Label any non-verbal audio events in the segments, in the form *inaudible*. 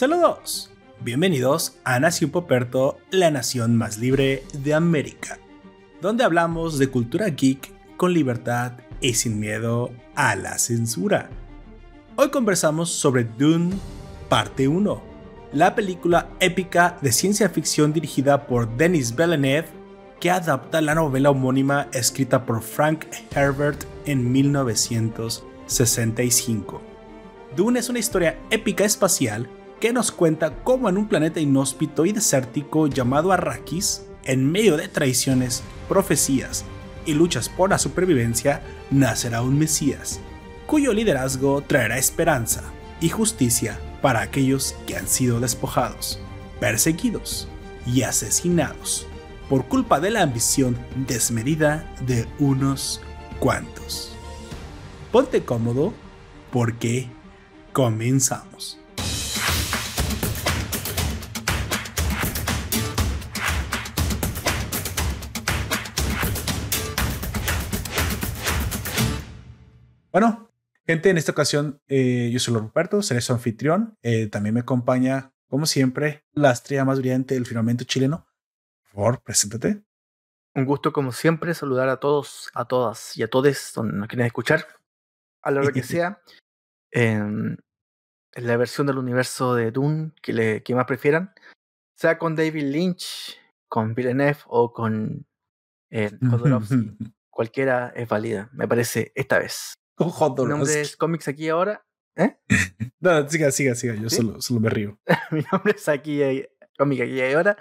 Saludos. Bienvenidos a Nación Poperto, la nación más libre de América, donde hablamos de cultura geek con libertad y sin miedo a la censura. Hoy conversamos sobre Dune Parte 1, la película épica de ciencia ficción dirigida por Denis Villeneuve que adapta la novela homónima escrita por Frank Herbert en 1965. Dune es una historia épica espacial que nos cuenta cómo en un planeta inhóspito y desértico llamado Arrakis, en medio de traiciones, profecías y luchas por la supervivencia, nacerá un Mesías, cuyo liderazgo traerá esperanza y justicia para aquellos que han sido despojados, perseguidos y asesinados por culpa de la ambición desmedida de unos cuantos. Ponte cómodo porque comenzamos. Bueno, gente, en esta ocasión eh, yo soy Roberto, seré su anfitrión. Eh, también me acompaña, como siempre, la estrella más brillante del firmamento chileno. Por favor, preséntate. Un gusto, como siempre, saludar a todos, a todas y a todos donde nos escuchar, a la hora que *laughs* sea, en, la versión del universo de Dune que, le, que más prefieran, sea con David Lynch, con Villeneuve o con eh, *laughs* Cualquiera es válida, me parece, esta vez. Mi nombre es Comics aquí ahora. ¿Eh? *laughs* no, siga, siga, siga. Yo solo, solo me río. *laughs* Mi nombre es aquí, eh, Comics aquí y ahora.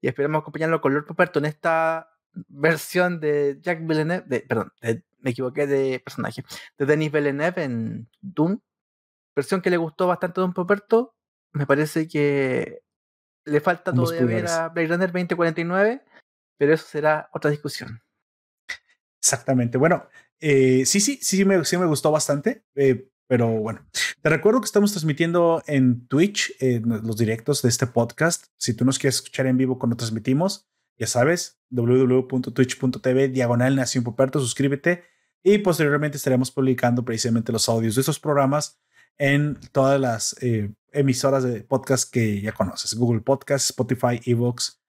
Y esperamos acompañarlo con Lord Poperto en esta versión de Jack Villeneuve, de, perdón, me equivoqué de personaje, de Denis Villeneuve en Dune. Versión que le gustó bastante a Don Poperto. Me parece que le falta todavía ver a Blade Runner 2049, pero eso será otra discusión. Exactamente. Bueno, eh, sí, sí, sí, me, sí me gustó bastante. Eh, pero bueno, te recuerdo que estamos transmitiendo en Twitch los directos de este podcast. Si tú nos quieres escuchar en vivo cuando transmitimos, ya sabes, www.twitch.tv diagonal Nación Poperto, suscríbete y posteriormente estaremos publicando precisamente los audios de estos programas en todas las eh, emisoras de podcast que ya conoces, Google Podcast, Spotify, Evox,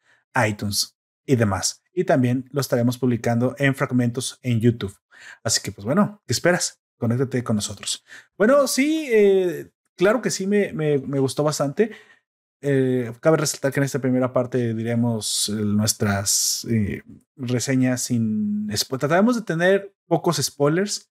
iTunes y demás. Y también lo estaremos publicando en fragmentos en YouTube. Así que, pues bueno, ¿qué esperas? Conéctate con nosotros. Bueno, sí, eh, claro que sí, me, me, gustó bastante. Eh, cabe resaltar que en esta primera parte diremos eh, nuestras reseñas sin... Trataremos de tener pocos spoilers.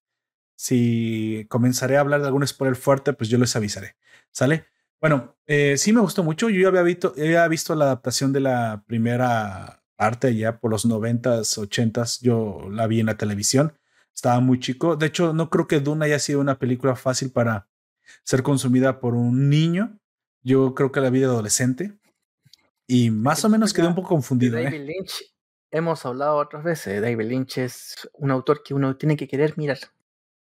Si comenzaré a hablar de algún spoiler fuerte, pues yo les avisaré. ¿Sale? Bueno, sí me gustó mucho. Yo ya había visto, había visto la adaptación de la primera parte ya por los 90s, 80s. Yo la vi en la televisión estaba muy chico. De hecho, no creo que Dune haya sido una película fácil para ser consumida por un niño. Yo creo que la vida adolescente. Y más o menos quedé un poco confundido. ¿eh? David Lynch, hemos hablado otras veces. David Lynch es un autor que uno tiene que querer mirar.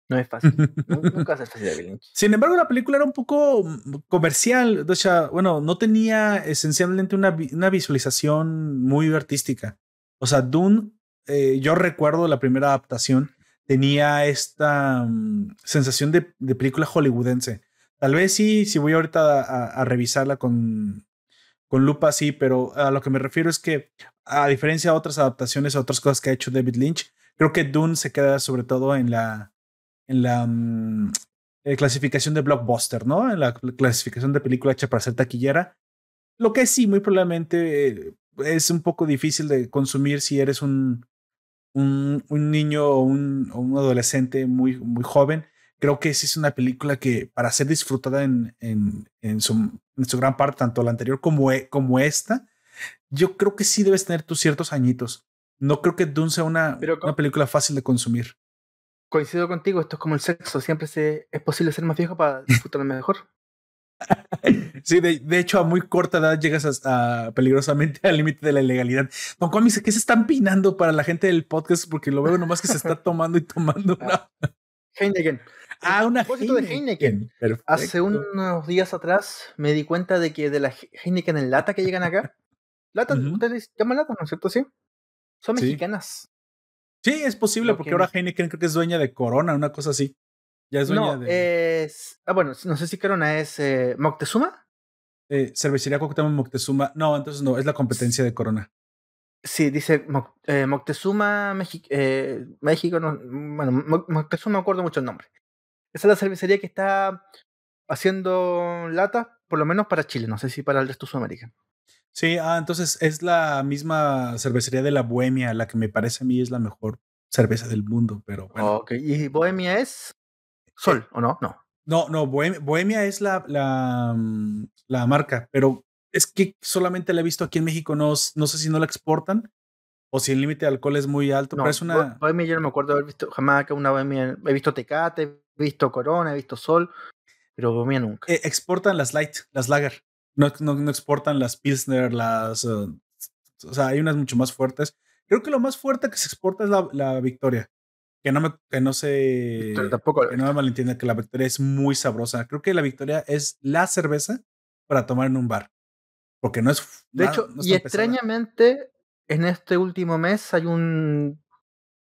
No es fácil. *laughs* Nunca es fácil David Lynch. Sin embargo, la película era un poco mm, comercial. O sea, bueno, no tenía esencialmente una, una visualización muy artística. O sea, Dune, eh, yo recuerdo la primera adaptación tenía esta mm, sensación de, película hollywoodense. Tal vez sí, si voy ahorita a, revisarla con, con lupa, sí, pero a lo que me refiero es que, a diferencia de otras adaptaciones, otras cosas que ha hecho David Lynch, creo que Dune se queda sobre todo en la, en la mm, eh, clasificación de blockbuster, ¿no? En la clasificación de película hecha para ser taquillera. Lo que sí, muy probablemente eh, es un poco difícil de consumir si eres un, un, niño o un, adolescente muy, muy joven, creo que sí es una película que para ser disfrutada en, en, en, su, en su, gran parte, tanto la anterior como, e, como esta, yo creo que sí debes tener tus ciertos añitos. No creo que Dune sea una, una película fácil de consumir. Coincido contigo, esto es como el sexo, siempre se, es posible ser más viejo para disfrutarlo mejor. Sí, de, hecho, a muy corta edad llegas a, peligrosamente al límite de la ilegalidad. Don Juan dice que se están pinando para la gente del podcast porque lo veo nomás que se está tomando y tomando una. Heineken. Ah, una Heineken. de Heineken. Hace unos días atrás me di cuenta de que de la Heineken en lata que llegan acá, lata, ustedes llaman lata, ¿no es cierto? Sí. Son mexicanas. Sí, es posible porque ahora Heineken creo que es dueña de Corona, una cosa así. Ya es dueña no, es. Ah, bueno, no sé si Corona es eh, Moctezuma. Eh, cervecería Cuauhtémoc Moctezuma. No, entonces no, es la competencia de Corona. Sí, dice eh, Moctezuma, eh, México. No, bueno, Moctezuma me acuerdo mucho el nombre. Esa es la cervecería que está haciendo lata, por lo menos para Chile, no sé si para el resto de Sudamérica. Sí, ah, entonces es la misma cervecería de la Bohemia, la que me parece a mí es la mejor cerveza del mundo, pero bueno. Ok, ¿y Bohemia es Sol o no? No. No, no, Bohemia, es la, la, mm, la, marca, pero es que solamente la he visto aquí en México, no, no sé si no la exportan o si el límite de alcohol es muy alto, pero es una... Bohemia yo no me acuerdo haber visto jamás que una Bohemia, he visto Tecate, he visto Corona, he visto Sol, pero Bohemia nunca. Eh, exportan las Light, las Lager, no, no, exportan las Pilsner, las... Uh, o sea, hay unas mucho más fuertes. Creo que lo más fuerte que se exporta es la, la Victoria que no me, que no se, tampoco. que no me malentienda que la Victoria es muy sabrosa. Creo que la Victoria es la cerveza para tomar en un bar, porque no es. De hecho, y extrañamente en este último mes hay un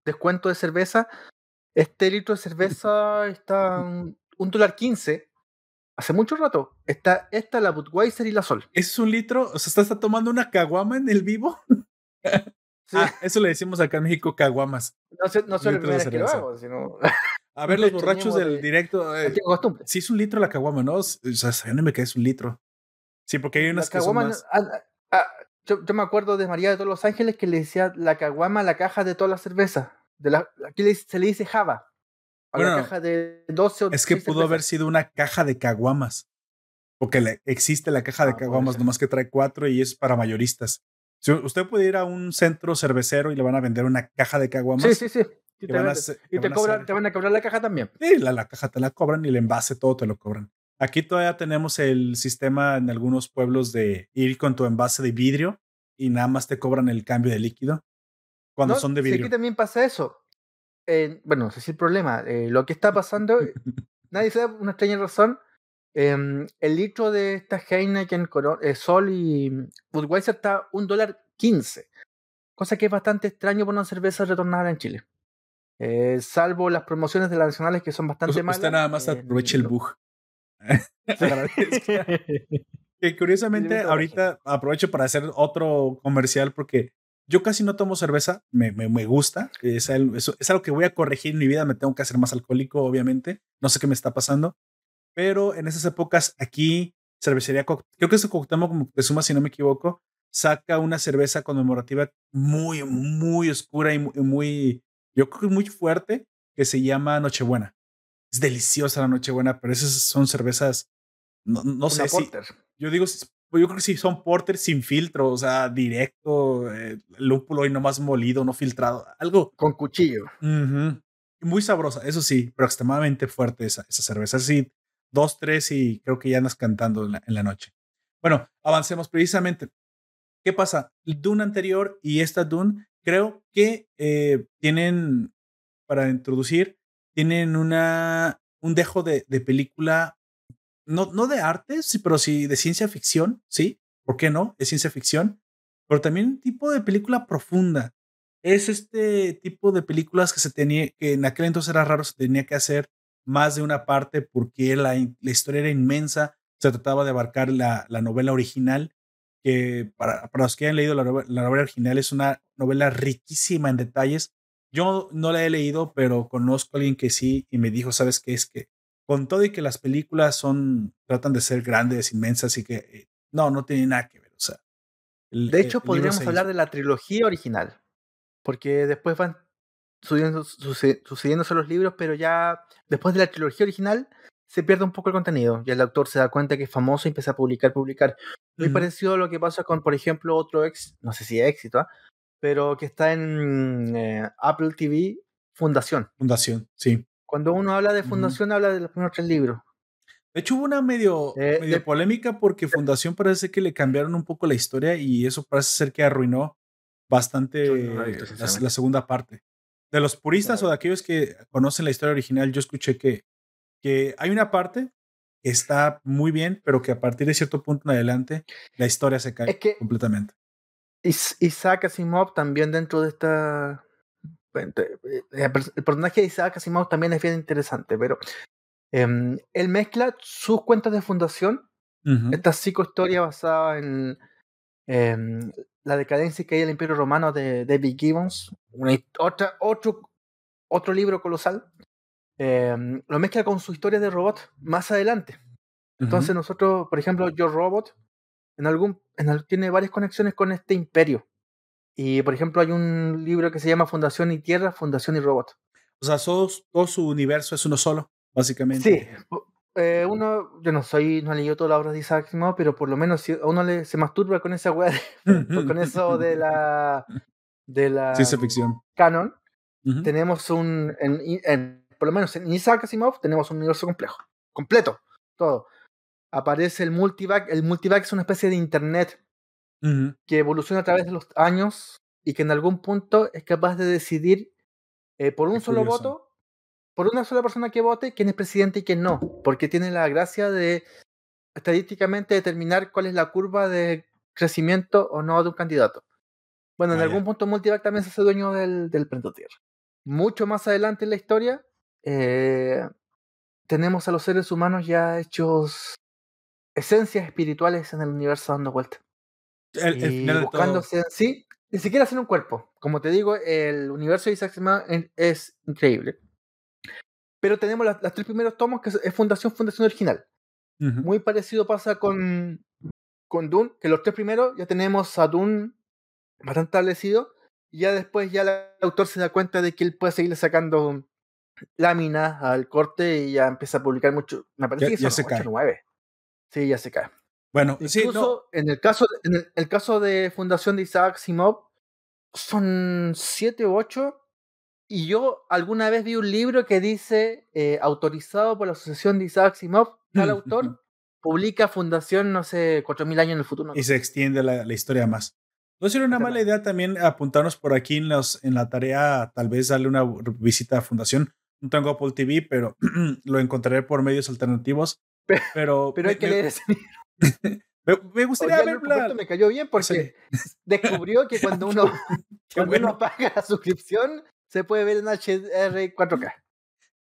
descuento de cerveza. Este litro de cerveza está *laughs* un, dólar quince. Hace mucho rato. Está esta, la Budweiser y la Sol. ¿Es un litro? O sea, ¿estás tomando una caguama en el vivo? *laughs* Ah, eso le decimos acá en México, caguamas. No sé, no que lo hago, sino... *laughs* A ver, los borrachos del directo. Eh, sí, es un litro la caguama, ¿no? O sea, no me es un litro. Sí, porque hay unas caguamas. Ah, ah, yo, me acuerdo de María de todos los Ángeles que le decía la caguama la caja de todas las cervezas. De la, aquí se le dice Java. A la caja de 12 o Es que pudo haber sido una caja de caguamas. Porque existe la caja de caguamas, nomás que trae cuatro y es para mayoristas usted puede ir a un centro cervecero y le van a vender una caja de caguamas. Sí, sí, sí. Y, te, van a, cobrar la caja también. Sí, la, caja te la cobran y el envase todo te lo cobran. Aquí todavía tenemos el sistema en algunos pueblos de ir con tu envase de vidrio y nada más te cobran el cambio de líquido cuando son de vidrio. Sí, aquí también pasa eso. bueno, ese es el problema. Eh, lo que está pasando, *laughs* nadie sabe una extraña razón. Em, el litro de esta Heineken eh, Sol y Budweiser está un dólar 15, cosa que es bastante extraño para una cerveza retornada en Chile. Eh, salvo las promociones de las nacionales que son bastante malas. Usted nada más aproveche el bug. *laughs* *laughs* que curiosamente ahorita aprovecho para hacer otro comercial porque yo casi no tomo cerveza, me, me, gusta, es, es, algo que voy a corregir en mi vida, me tengo que hacer más alcohólico, obviamente, no sé qué me está pasando, pero en esas épocas aquí, cervecería, creo que es como de suma si no me equivoco, saca una cerveza conmemorativa muy, muy oscura y muy, yo creo que muy fuerte, que se llama Nochebuena. Es deliciosa la Nochebuena, pero esas son cervezas, no, no sé si, yo digo, yo creo que sí son porter sin filtro, o sea, directo, eh, lúpulo y no más molido, no filtrado, algo. Con cuchillo. Muy sabrosa, eso sí, pero extremadamente fuerte esa, esa cerveza. Sí, dos, tres y creo que ya andas cantando en la, noche. Bueno, avancemos precisamente. ¿Qué pasa? Dune anterior y esta Dune creo que eh, tienen, para introducir, tienen una, un dejo de, película, no, no de arte, sí, pero sí de ciencia ficción, ¿sí? ¿Por qué no? Es ciencia ficción, pero también un tipo de película profunda. Es este tipo de películas que se tenía, que en aquel entonces era raro, se tenía que hacer más de una parte porque la, la historia era inmensa, se trataba de abarcar la, la novela original, que para, para, los que hayan leído la, la, novela original es una novela riquísima en detalles. Yo no la he leído, pero conozco a alguien que sí y me dijo, ¿sabes qué? Es que con todo y que las películas son, tratan de ser grandes, inmensas y que eh, no, no tiene nada que ver. O sea, de hecho, podríamos hablar de la trilogía original, porque después van sucediéndose los libros, pero ya después de la trilogía original se pierde un poco el contenido. Y el autor se da cuenta que es famoso y empieza a publicar, publicar. Muy parecido a lo que pasa con, por ejemplo, otro ex, no sé si éxito, ¿ah? pero que está en eh, Apple TV, Fundación. Fundación, sí. Cuando uno habla de Fundación, habla de los primeros tres libros. De hecho, hubo una medio, medio polémica porque Fundación parece que le cambiaron un poco la historia y eso parece ser que arruinó bastante la, segunda parte de los puristas o de aquellos que conocen la historia original, yo escuché que, que hay una parte que está muy bien, pero que a partir de cierto punto en adelante la historia se cae completamente. Isaac Asimov también dentro de esta... Eh, el personaje de Isaac Asimov también es bien interesante, pero em, él mezcla sus cuentas de fundación Esta psicohistoria basada en la decadencia que hay el Imperio Romano de David Gibbons, una, otra, otro, otro libro colosal, em, lo mezcla con su historia de robot más adelante. Entonces nosotros, por ejemplo, Yo Robot, en algún, en, tiene varias conexiones con este imperio. Y por ejemplo, hay un libro que se llama Fundación y Tierra, Fundación y Robot. O sea, todo, su universo es uno solo, básicamente. Sí. Eh, uno, yo no soy, no he leído toda la obra de Isaac Asimov, pero por lo menos si a uno le, se masturba con esa weá, *laughs* con eso de la de la ciencia ficción. canon, tenemos un, en, por lo menos en Isaac Asimov tenemos un universo complejo, completo, todo. Aparece el multivac, el multivac es una especie de internet que evoluciona a través de los años y que en algún punto es capaz de decidir eh, por un solo voto, por una sola persona que vote, quién es presidente y quién no, porque tiene la gracia de estadísticamente determinar cuál es la curva de crecimiento o no de un candidato. Bueno, en ah, algún punto Multivac también se hace dueño del, del Tierra. Mucho más adelante en la historia, eh, tenemos a los seres humanos ya hechos esencias espirituales en el universo dando vuelta. El, buscándose en sí, ni siquiera sin un cuerpo. Como te digo, el universo de Isaac Asimov es increíble. Pero tenemos las, tres primeros tomos que es Fundación, Fundación Original. Muy parecido pasa con, con Dune, que los tres primeros ya tenemos a Dune bastante establecido. Y ya después ya el autor se da cuenta de que él puede seguirle sacando láminas al corte y ya empieza a publicar mucho. Me parece que son 8 9. Sí, ya se cae. Bueno, Incluso en, el caso, en el, caso de Fundación de Isaac Simov, son siete u ocho. Y yo alguna vez vi un libro que dice, eh, autorizado por la Asociación de Isaac Simov, tal autor publica Fundación, no sé, cuatro mil años en el futuro. Y se extiende la, historia más. No sería una mala idea también apuntarnos por aquí en, los, en la tarea, tal vez darle una visita a Fundación. No tengo Apple TV, pero *clears throat* lo encontraré por medios alternativos. Pero, pero, hay que leer ese libro. *laughs* me, gustaría verla. Me cayó bien porque descubrió que cuando *laughs* uno, cuando uno paga la suscripción se puede ver en HDR 4K.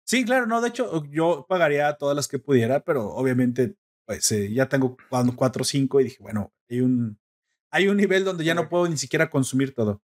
Sí, claro, no, de hecho yo pagaría todas las que pudiera, pero obviamente pues eh, ya tengo 4 o 5 y dije, bueno, hay un, hay un nivel donde ya no puedo ni siquiera consumir todo.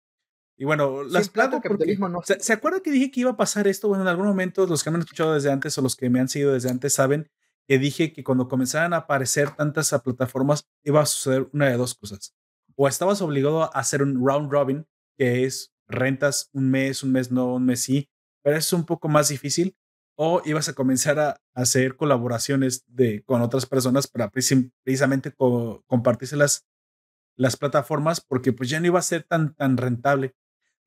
Y bueno, las plantas, no. ¿se, ¿se, acuerda que dije que iba a pasar esto? Bueno, en algún momento los que me han escuchado desde antes o los que me han seguido desde antes saben que dije que cuando comenzaran a aparecer tantas plataformas iba a suceder una de dos cosas. O estabas obligado a hacer un round robin, que es rentas un mes, un mes no, un mes sí, pero es un poco más difícil. O ibas a comenzar a hacer colaboraciones de, con otras personas para precisamente compartirse las, las plataformas porque pues ya no iba a ser tan, tan rentable.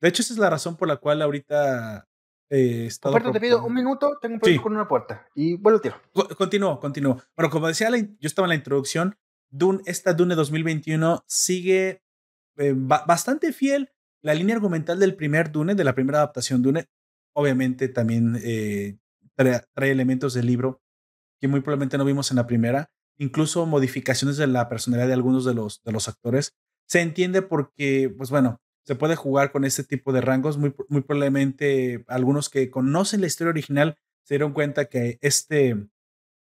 De hecho, esa es la razón por la cual ahorita eh, te pido un minuto, tengo un problema con una puerta y vuelvo tiro. Continúo, continúo. Bueno, como decía, yo estaba en la introducción, Dune, esta Dune 2021 sigue eh, bastante fiel la línea argumental del primer Dune, de la primera adaptación Dune. Obviamente también eh, trae, elementos del libro que muy probablemente no vimos en la primera, incluso modificaciones de la personalidad de algunos de los, de los actores. Se entiende porque, pues bueno, se puede jugar con este tipo de rangos. Muy, muy probablemente algunos que conocen la historia original se dieron cuenta que este,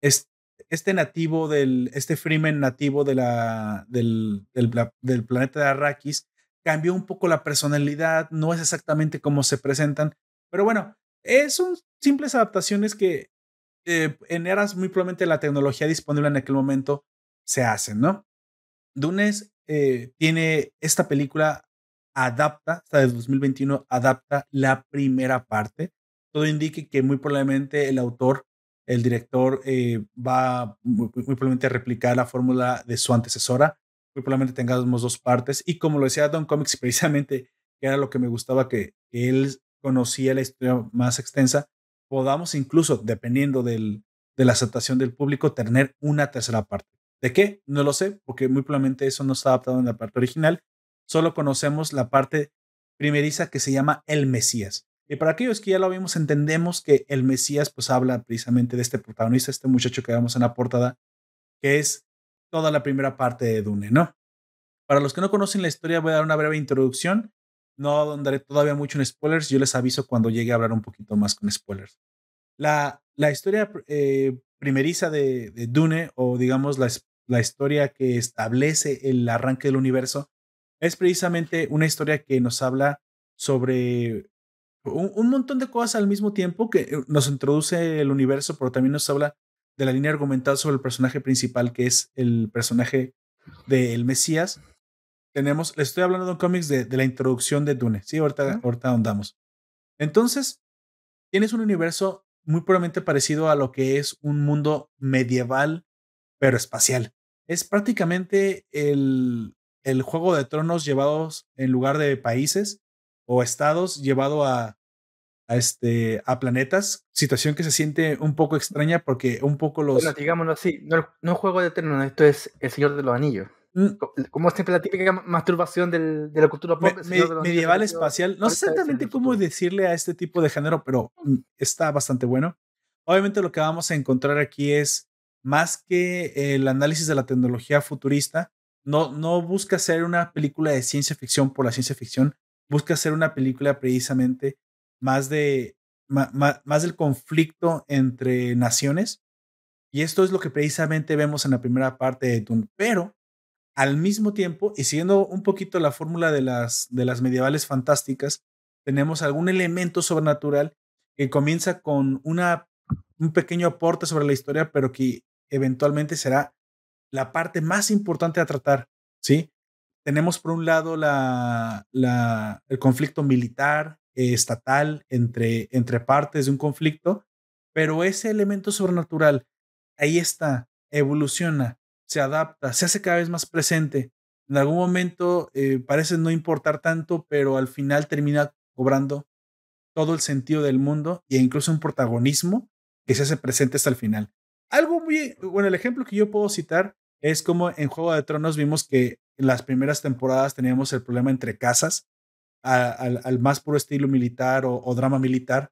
este, nativo del, este Freeman nativo de la, del, del, planeta de Arrakis cambió un poco la personalidad, no es exactamente como se presentan, pero bueno, son simples adaptaciones que eh, en eras muy probablemente la tecnología disponible en aquel momento se hacen, ¿no? Dunes eh, tiene esta película adapta, hasta de 2021, adapta la primera parte. Todo indica que muy probablemente el autor, el director, eh, va muy, probablemente a replicar la fórmula de su antecesora. Muy probablemente tengamos dos partes. Y como lo decía Don Comics, *laughs* precisamente, que era lo que me gustaba, que, él conocía la historia más extensa, podamos incluso, dependiendo del, de la aceptación del público, tener una tercera parte. ¿De qué? No lo sé, porque muy probablemente eso no está adaptado en la parte original solo conocemos la parte primeriza que se llama el Mesías. Y para aquellos que ya lo vimos, entendemos que el Mesías pues habla precisamente de este protagonista, este muchacho que vemos en la portada, que es toda la primera parte de Dune, ¿no? Para los que no conocen la historia, voy a dar una breve introducción. No andaré todavía mucho en spoilers, yo les aviso cuando llegue a hablar un poquito más con spoilers. La, la historia eh, primeriza de, Dune, o digamos la, la historia que establece el arranque del universo, es precisamente una historia que nos habla sobre un, montón de cosas al mismo tiempo que eh, nos introduce el universo, pero también nos habla de la línea argumental sobre el personaje principal, que es el personaje del Mesías. Tenemos, le estoy hablando de un cómics de, la introducción de Dune. Sí, ahorita, ahorita andamos. Entonces, tienes un universo muy probablemente parecido a lo que es un mundo medieval, pero espacial. Es prácticamente el, el juego de tronos llevados en lugar de países o estados llevado a, a, este, a planetas, situación que se siente un poco extraña porque un poco los... Bueno, digámoslo así, no, no juego de tronos, esto es El Señor de los Anillos. Mm. Como siempre la típica masturbación del, de la cultura pop. medieval espacial. No sé exactamente cómo decirle a este tipo de género, pero mm, está bastante bueno. Obviamente lo que vamos a encontrar aquí es más que el análisis de la tecnología futurista, no, no busca ser una película de ciencia ficción por la ciencia ficción, busca ser una película precisamente más de más, del conflicto entre naciones. Y esto es lo que precisamente vemos en la primera parte de Dune. Pero al mismo tiempo, y siguiendo un poquito la fórmula de las, de las medievales fantásticas, tenemos algún elemento sobrenatural que comienza con una, un pequeño aporte sobre la historia, pero que eventualmente será la parte más importante a tratar, ¿sí? Tenemos por un lado la, la, el conflicto militar, eh, estatal, entre, entre partes de un conflicto, pero ese elemento sobrenatural, ahí está, evoluciona, se adapta, se hace cada vez más presente. En algún momento eh, parece no importar tanto, pero al final termina cobrando todo el sentido del mundo e incluso un protagonismo que se hace presente hasta el final. Algo muy, bueno, el ejemplo que yo puedo citar es como en Juego de Tronos vimos que en las primeras temporadas teníamos el problema entre casas, al, más puro estilo militar o, o, drama militar,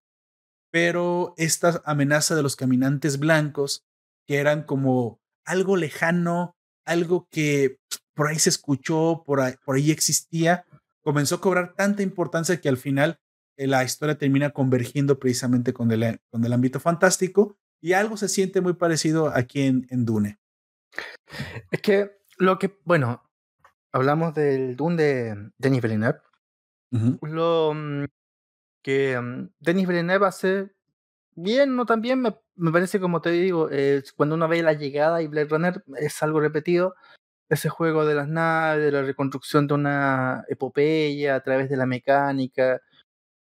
pero esta amenaza de los caminantes blancos, que eran como algo lejano, algo que por ahí se escuchó, por ahí, por ahí existía, comenzó a cobrar tanta importancia que al final eh, la historia termina convergiendo precisamente con el, con el ámbito fantástico y algo se siente muy parecido aquí en, en Dune. Es que lo que, bueno, hablamos del Dune de Denis Villeneuve. Lo mm, que mm, Denis Villeneuve hace bien, no tan bien, me, me parece como te digo, eh, cuando uno ve la llegada y Blade Runner es algo repetido. Ese juego de las naves, de la reconstrucción de una epopeya a través de la mecánica,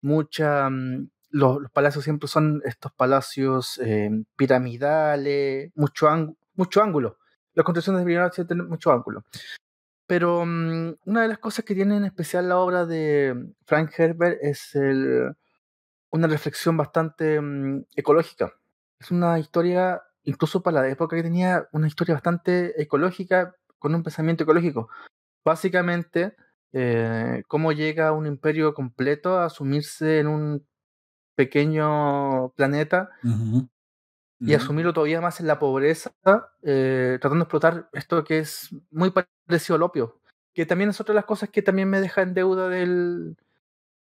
mucha. Mm, los, palacios siempre son estos palacios eh, piramidales, mucho, mucho ángulo las construcciones de Villeneuve tienen mucho ángulo. Pero mm, una de las cosas que tiene en especial la obra de Frank Herbert es el, una reflexión bastante mm, ecológica. Es una historia, incluso para la época que tenía, una historia bastante ecológica, con un pensamiento ecológico. Básicamente, eh, cómo llega un imperio completo a sumirse en un pequeño planeta y asumirlo todavía más en la pobreza, eh, tratando de explotar esto que es muy parecido al opio, que también es otra de las cosas que también me deja en deuda del...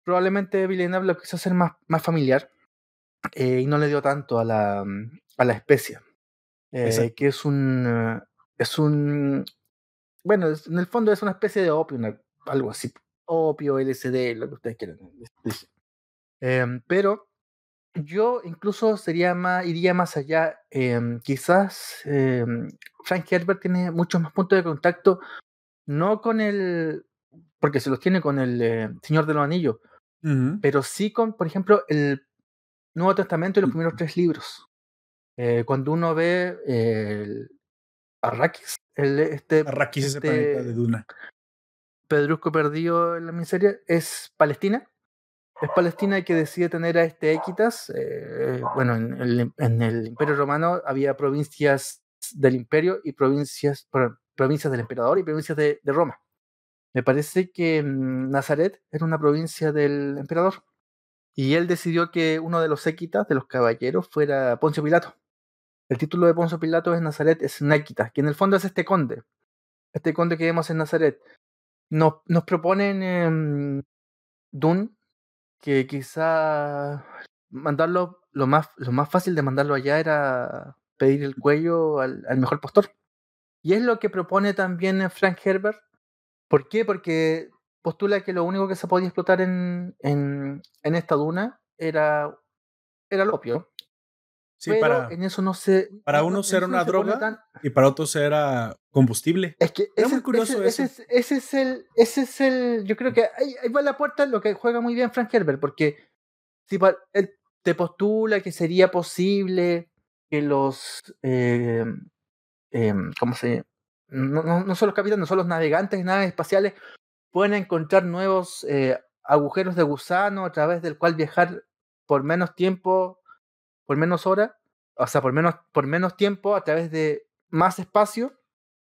Probablemente Villeneuve lo quiso hacer más, más familiar eh, y no le dio tanto a la, a la especie, eh, que es un... es un... Bueno, en el fondo es una especie de opio, algo así, opio, LSD, lo que ustedes quieran. Em, pero yo incluso sería más, iría más allá. Em, quizás em, Frank Herbert tiene muchos más puntos de contacto, no con el, porque se los tiene con el eh, Señor de los Anillos, pero sí con, por ejemplo, el Nuevo Testamento y los primeros tres libros. Eh, cuando uno ve el Arrakis, el, este, Arrakis este, planeta de Duna. Pedrusco perdido en la miseria, es Palestina es Palestina que decide tener a este Equitas. Eh, bueno, en el, Imperio Romano había provincias del Imperio y provincias, provincias del Emperador y provincias de, Roma. Me parece que mm, Nazaret era una provincia del Emperador. Y él decidió que uno de los Equitas, de los caballeros, fuera Poncio Pilato. El título de Poncio Pilato es Nazaret, es Equita, que en el fondo es este conde. Este conde que vemos en Nazaret. Nos, nos proponen eh, Dun, que quizá mandarlo, lo más, lo más fácil de mandarlo allá era pedir el cuello al, mejor postor. Y es lo que propone también Frank Herbert. ¿Por qué? Porque postula que lo único que se podía explotar en, en, en esta duna era, era el opio. Sí, para, en eso no se. Para unos era una droga y para otros era combustible. Es que es muy curioso ese, eso. Ese, es el. Ese es el. Yo creo que ahí, va la puerta lo que juega muy bien Frank Herbert, porque si él te postula que sería posible que los. Eh, eh, ¿Cómo se no, no, no son los capitanes, no son los navegantes de naves espaciales, pueden encontrar nuevos eh, agujeros de gusano a través del cual viajar por menos tiempo por menos horas, o sea, por menos, por menos tiempo, a través de más espacio.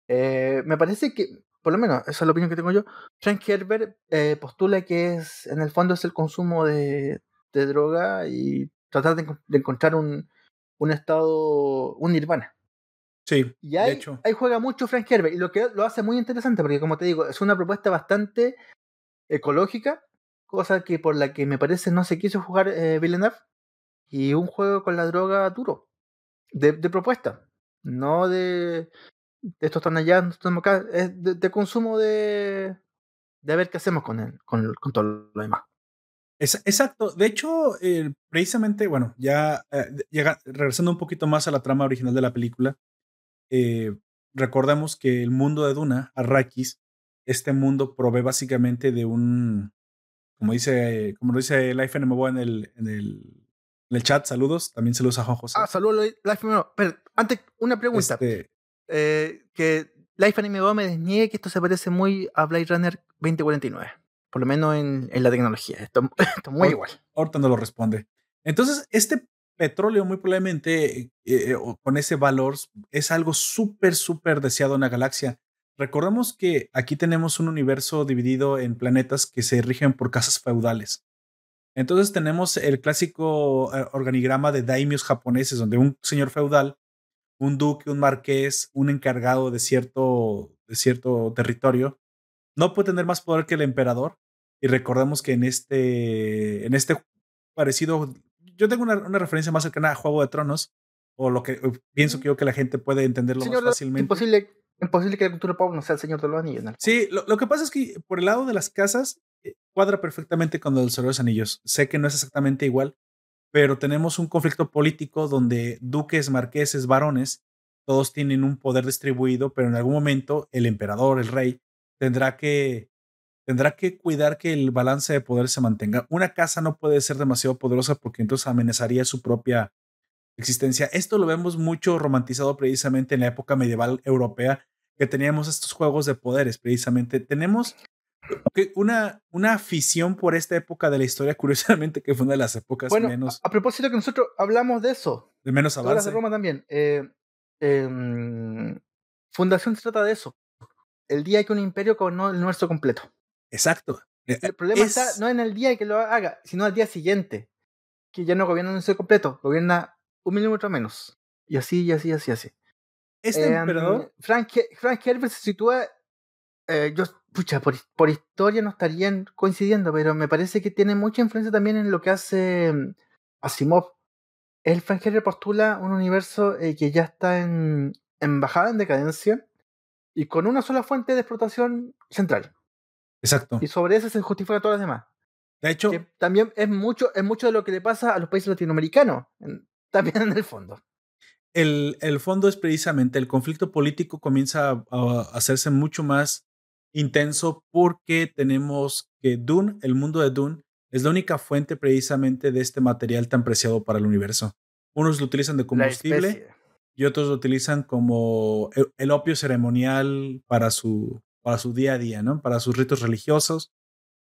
Eh, me parece que, por lo menos, esa es la opinión que tengo yo, Frank Herbert eh, postula que es, en el fondo, es el consumo de, de droga y tratar de, encontrar un, un, estado, un nirvana. Sí, y ahí, de hecho. ahí juega mucho Frank Herbert y lo que lo hace muy interesante porque, como te digo, es una propuesta bastante ecológica, cosa que por la que me parece no se quiso jugar eh, Villeneuve y un juego con la droga duro, de, de propuesta, no de, de esto están allá, esto estamos acá, es de, consumo de, de ver qué hacemos con, él, con, con todo lo demás. exacto. De hecho, eh, precisamente, bueno, ya eh, llega, regresando un poquito más a la trama original de la película, eh, recordemos que el mundo de Duna, Arrakis, este mundo provee básicamente de un, como dice, como dice Life en el, en el en el chat, saludos. También saludos a Juan José. Ah, saludos Life Pero antes, una pregunta. Este... Eh, que Life Anime me desniegue que esto se parece muy a Blade Runner 2049. Por lo menos en, en la tecnología. Esto, *laughs* esto muy igual. Ahorita no lo responde. Entonces, este petróleo muy probablemente eh, eh, con ese valor es algo súper, súper deseado en la galaxia. Recordemos que aquí tenemos un universo dividido en planetas que se rigen por casas feudales. Entonces tenemos el clásico eh, organigrama de daimios japoneses, donde un señor feudal, un duque, un marqués, un encargado de cierto, de cierto territorio, no puede tener más poder que el emperador. Y recordemos que en este, en este parecido, yo tengo una, referencia más cercana a Juego de Tronos, o lo que eh, pienso que yo que la gente puede entenderlo más fácilmente. Imposible, imposible que la cultura pop no sea el Señor de los Anillos. Sí, lo, lo, que pasa es que por el lado de las casas, cuadra perfectamente con el Señor de los Anillos. Sé que no es exactamente igual, pero tenemos un conflicto político donde duques, marqueses, varones, todos tienen un poder distribuido, pero en algún momento el emperador, el rey, tendrá que tendrá que cuidar que el balance de poder se mantenga. Una casa no puede ser demasiado poderosa porque entonces amenazaría su propia existencia. Esto lo vemos mucho romantizado precisamente en la época medieval europea, que teníamos estos juegos de poderes, precisamente. Tenemos una, una afición por esta época de la historia, curiosamente, que fue una de las épocas menos. A, propósito que nosotros hablamos de eso. De menos avance. de Roma también. Eh, em, Fundación se trata de eso. El día que un imperio gobernó el universo completo. Exacto. El eh, problema está no en el día que lo haga, sino al día siguiente. Que ya no gobierna el universo completo, gobierna un milímetro menos. Y así, y así, y así, así. Este em, emperador. Frank, Frank Herbert se sitúa. Eh, yo pucha, por, por, historia no estarían coincidiendo, pero me parece que tiene mucha influencia también en lo que hace mm, Asimov. El Frank postula un universo eh, que ya está en, en bajada, en decadencia, y con una sola fuente de explotación central. Exacto. Y sobre eso se justifica todas las demás. De hecho, también es mucho, es mucho de lo que le pasa a los países latinoamericanos, *laughs* también en el fondo. El, el, fondo es precisamente el conflicto político comienza a, a hacerse mucho más intenso porque tenemos que Dune, el mundo de Dune, es la única fuente precisamente de este material tan preciado para el universo. Unos lo utilizan de combustible y otros lo utilizan como el, opio ceremonial para su, para su día a día, ¿no? Para sus ritos religiosos.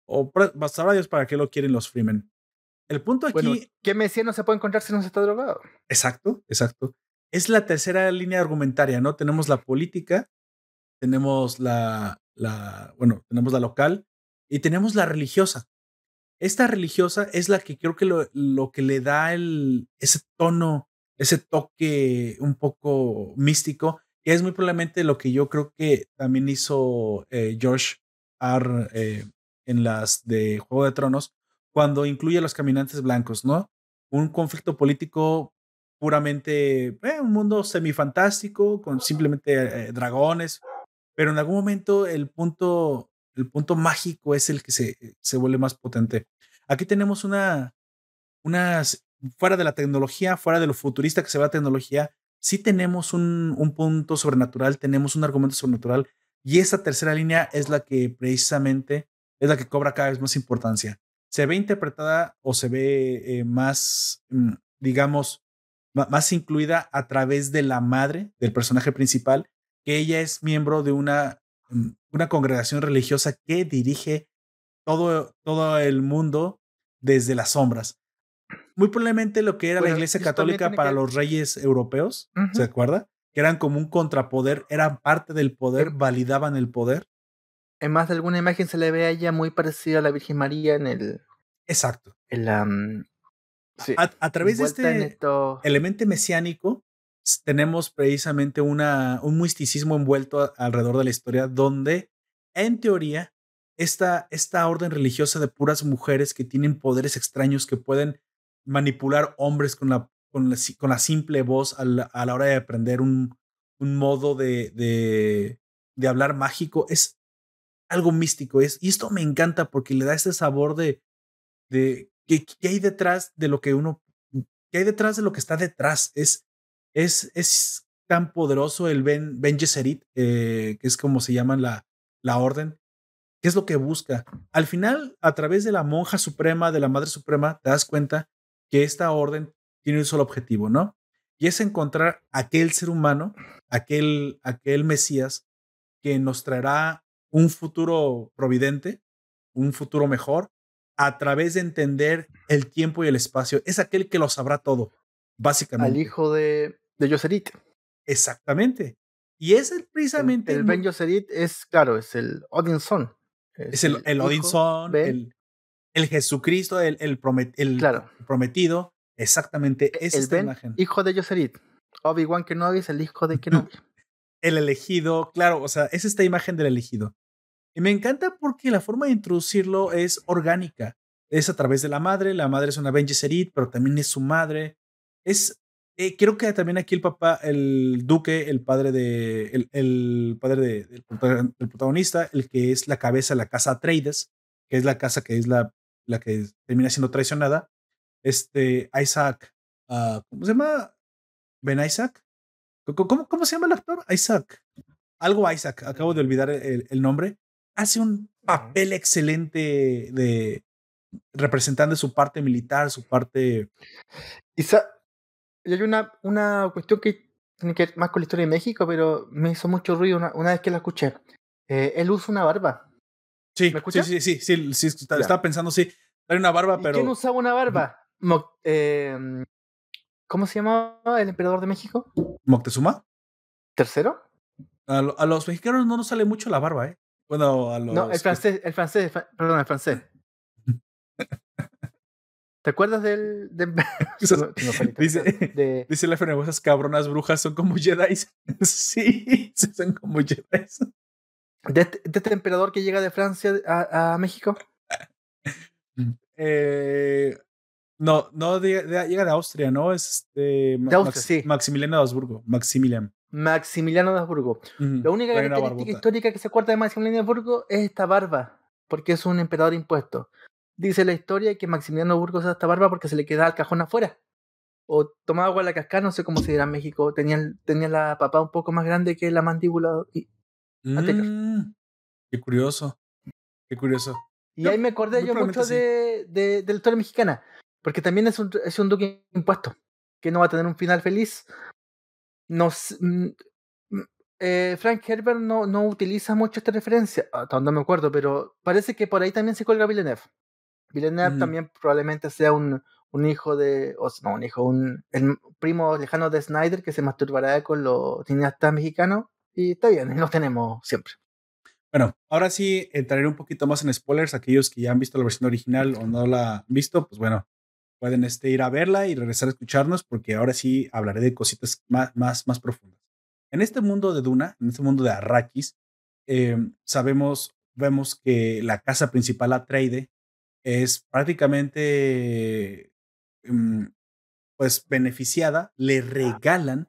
O sabrá Dios para qué lo quieren los Freemen. El punto aquí. Bueno, ¿Qué Mesías no se puede encontrar si no se está drogado? Exacto, exacto. Es la tercera línea argumentaria, ¿no? Tenemos la política, tenemos la, la, bueno, tenemos la local y tenemos la religiosa. Esta religiosa es la que creo que lo, lo que le da el, ese tono, ese toque un poco místico, que es muy probablemente lo que yo creo que también hizo eh, George R. Eh, en las de Juego de Tronos, cuando incluye a los caminantes blancos, ¿no? Un conflicto político puramente eh, un mundo semifantástico con simplemente eh, dragones, pero en algún momento el punto, el punto mágico es el que se, se vuelve más potente. Aquí tenemos una, unas, fuera de la tecnología, fuera de lo futurista que se va a tecnología, sí tenemos un, un punto sobrenatural, tenemos un argumento sobrenatural y esa tercera línea es la que precisamente es la que cobra cada vez más importancia. Se ve interpretada o se ve eh, más, mm, digamos, más incluida a través de la madre del personaje principal, que ella es miembro de una, mm, una congregación religiosa que dirige todo, todo el mundo desde las sombras. Muy probablemente lo que era la Iglesia Católica para los reyes europeos, ¿se acuerda? Que eran como un contrapoder, eran parte del poder, validaban el poder. En más de alguna imagen se le ve a ella muy parecida a la Virgen María en el. Exacto. En la, mm, a, través de este elemento mesiánico, tenemos precisamente una, un misticismo envuelto alrededor de la historia, donde, en teoría, esta, esta orden religiosa de puras mujeres que tienen poderes extraños que pueden manipular hombres con la, con la, simple voz a la, hora de aprender un, un modo de, de, de, hablar mágico, es algo místico. Es, y esto me encanta porque le da ese sabor de, de ¿Qué, hay detrás de lo que uno, qué hay detrás de lo que está detrás? Es, es, es tan poderoso el Ben, ben Gesserit, eh, que es como se llama la, la orden. ¿Qué es lo que busca? Al final, a través de la monja suprema, de la madre suprema, te das cuenta que esta orden tiene un solo objetivo, ¿no? Y es encontrar aquel ser humano, aquel, aquel Mesías que nos traerá un futuro providente, un futuro mejor, a través de entender el tiempo y el espacio. Es aquel que lo sabrá todo, básicamente. Al hijo de, de Yoserit. Exactamente. Y es el, precisamente. El, Ben Yoserit es, claro, es el Odinson. Es, el, el, Odinson, el, el, Jesucristo, el, el, prometido. Exactamente, e, es esta imagen. Hijo de Yoserit. Obi-Wan Kenobi es el hijo de Kenobi. *laughs* el elegido, claro, o sea, es esta imagen del elegido. Y me encanta porque la forma de introducirlo es orgánica. Es a través de la madre. La madre es una Ben pero también es su madre. Es, eh, creo que también aquí el papá, el duque, el padre de, el, el padre de, del, protagonista, el que es la cabeza de la casa Atreides, que es la casa que es la, la que termina siendo traicionada. Este, Isaac, uh, ¿cómo se llama? Ben Isaac. ¿Cómo, ¿Cómo, se llama el actor? Isaac. Algo Isaac, acabo de olvidar el, el nombre hace un papel excelente de representando su parte militar, su parte. Y hay una, una cuestión que tiene que ver más con la historia de México, pero me hizo mucho ruido una, una vez que la escuché. Eh, él usa una barba. Sí, ¿Me sí, sí, sí, sí, sí, estaba pensando, sí, hay una barba, pero. ¿Quién usaba una barba? Em, ¿Cómo se llamaba el emperador de México? ¿Moctezuma? ¿Tercero? A, a, los mexicanos no nos sale mucho la barba, ¿eh? Bueno, a los. No, el francés, el francés, perdón, el francés. *laughs* ¿Te acuerdas del. *laughs* dice, de, *laughs* dice la FNW, esas cabronas brujas son como Jedi. *laughs* sí, son como Jedi. ¿De este, ¿De este, emperador que llega de Francia a, a México? Eh, no, no llega de Austria, ¿no? Es este, de Austria, sí. Maximiliano de Habsburgo. Maximiliano. Maximiliano de Habsburgo. La única característica histórica que se acuerda de Maximiliano de Habsburgo es esta barba, porque es un emperador impuesto. Dice la historia que Maximiliano usa esta barba porque se le quedaba el cajón afuera. O tomaba agua en la cascada, no sé cómo se dirá en México. Tenía, tenía la papá un poco más grande que la mandíbula. Y, mm, qué curioso. Qué curioso. Y ahí me acordé yo mucho de, de, la historia mexicana. Porque también es un, es un duque impuesto. Que no va a tener un final feliz nos, mm, mm, eh, Frank Herbert no, no utiliza mucho esta referencia, hasta donde me acuerdo, pero parece que por ahí también se cuelga Villeneuve. Villeneuve también probablemente sea un, un hijo de, o no, un hijo, un el primo lejano de Snyder que se masturbará con los cineastas mexicanos y está bien, *laughs* lo tenemos siempre. Bueno, ahora sí entraré un poquito más en spoilers. Aquellos que ya han visto la versión original o no la han visto, pues bueno, pueden este, ir a verla y regresar a escucharnos porque ahora sí hablaré de cositas más, más, más profundas. En este mundo de Duna, en este mundo de Arrakis, em, sabemos, vemos que la casa principal Atreide es prácticamente em, pues beneficiada, le regalan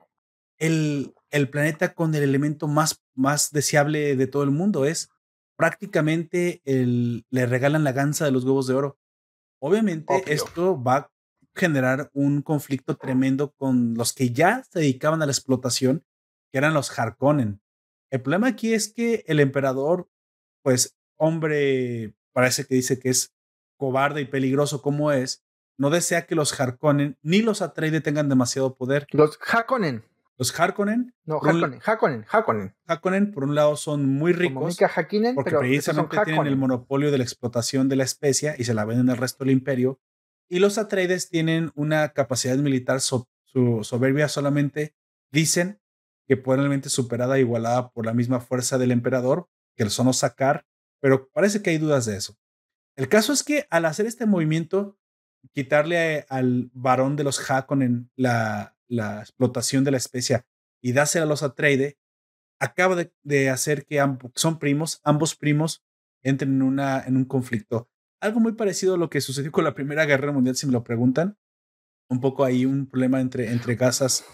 el, el planeta con el elemento más, más deseable de todo el mundo. Es prácticamente el, le regalan la ganza de los huevos de oro. Obviamente esto va a generar un conflicto tremendo con los que ya se dedicaban a la explotación, que eran los Harkonnen. El problema aquí es que el emperador, pues hombre, parece que dice que es cobarde y peligroso como es, no desea que los Harkonnen ni los Atreides tengan demasiado poder. Los Harkonnen. Los Harkonnen. No, Harkonnen, Harkonnen, Harkonnen. Harkonnen, por un lado, son muy ricos. porque precisamente tienen el monopolio de la explotación de la especia y se la venden al resto del imperio. Y los Atreides tienen una capacidad militar su soberbia solamente dicen que probablemente superada e igualada por la misma fuerza del emperador, que son los sacar, pero parece que hay dudas de eso. El caso es que al hacer este movimiento, quitarle al varón de los Harkonnen la, la explotación de la especie y dársela a los Atreide, acaba de, hacer que ambos, son primos, ambos primos entren en, un conflicto. Algo muy parecido a lo que sucedió con la Primera Guerra Mundial, si me lo preguntan. Un poco ahí un problema entre, casas,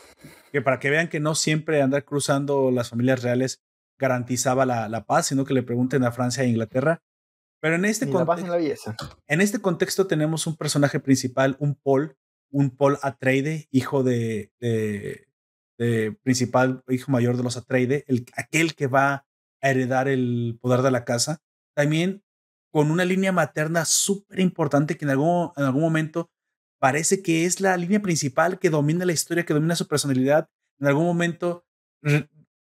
que para que vean que no siempre andar cruzando las familias reales garantizaba la paz, sino que le pregunten a Francia e Inglaterra. Pero en este, en este contexto tenemos un personaje principal, un Paul, un Paul Atreide, hijo de, de, principal, hijo mayor de los Atreide, el, aquel que va a heredar el poder de la casa, también con una línea materna súper importante que en algún, en algún momento parece que es la línea principal que domina la historia, que domina su personalidad. En algún momento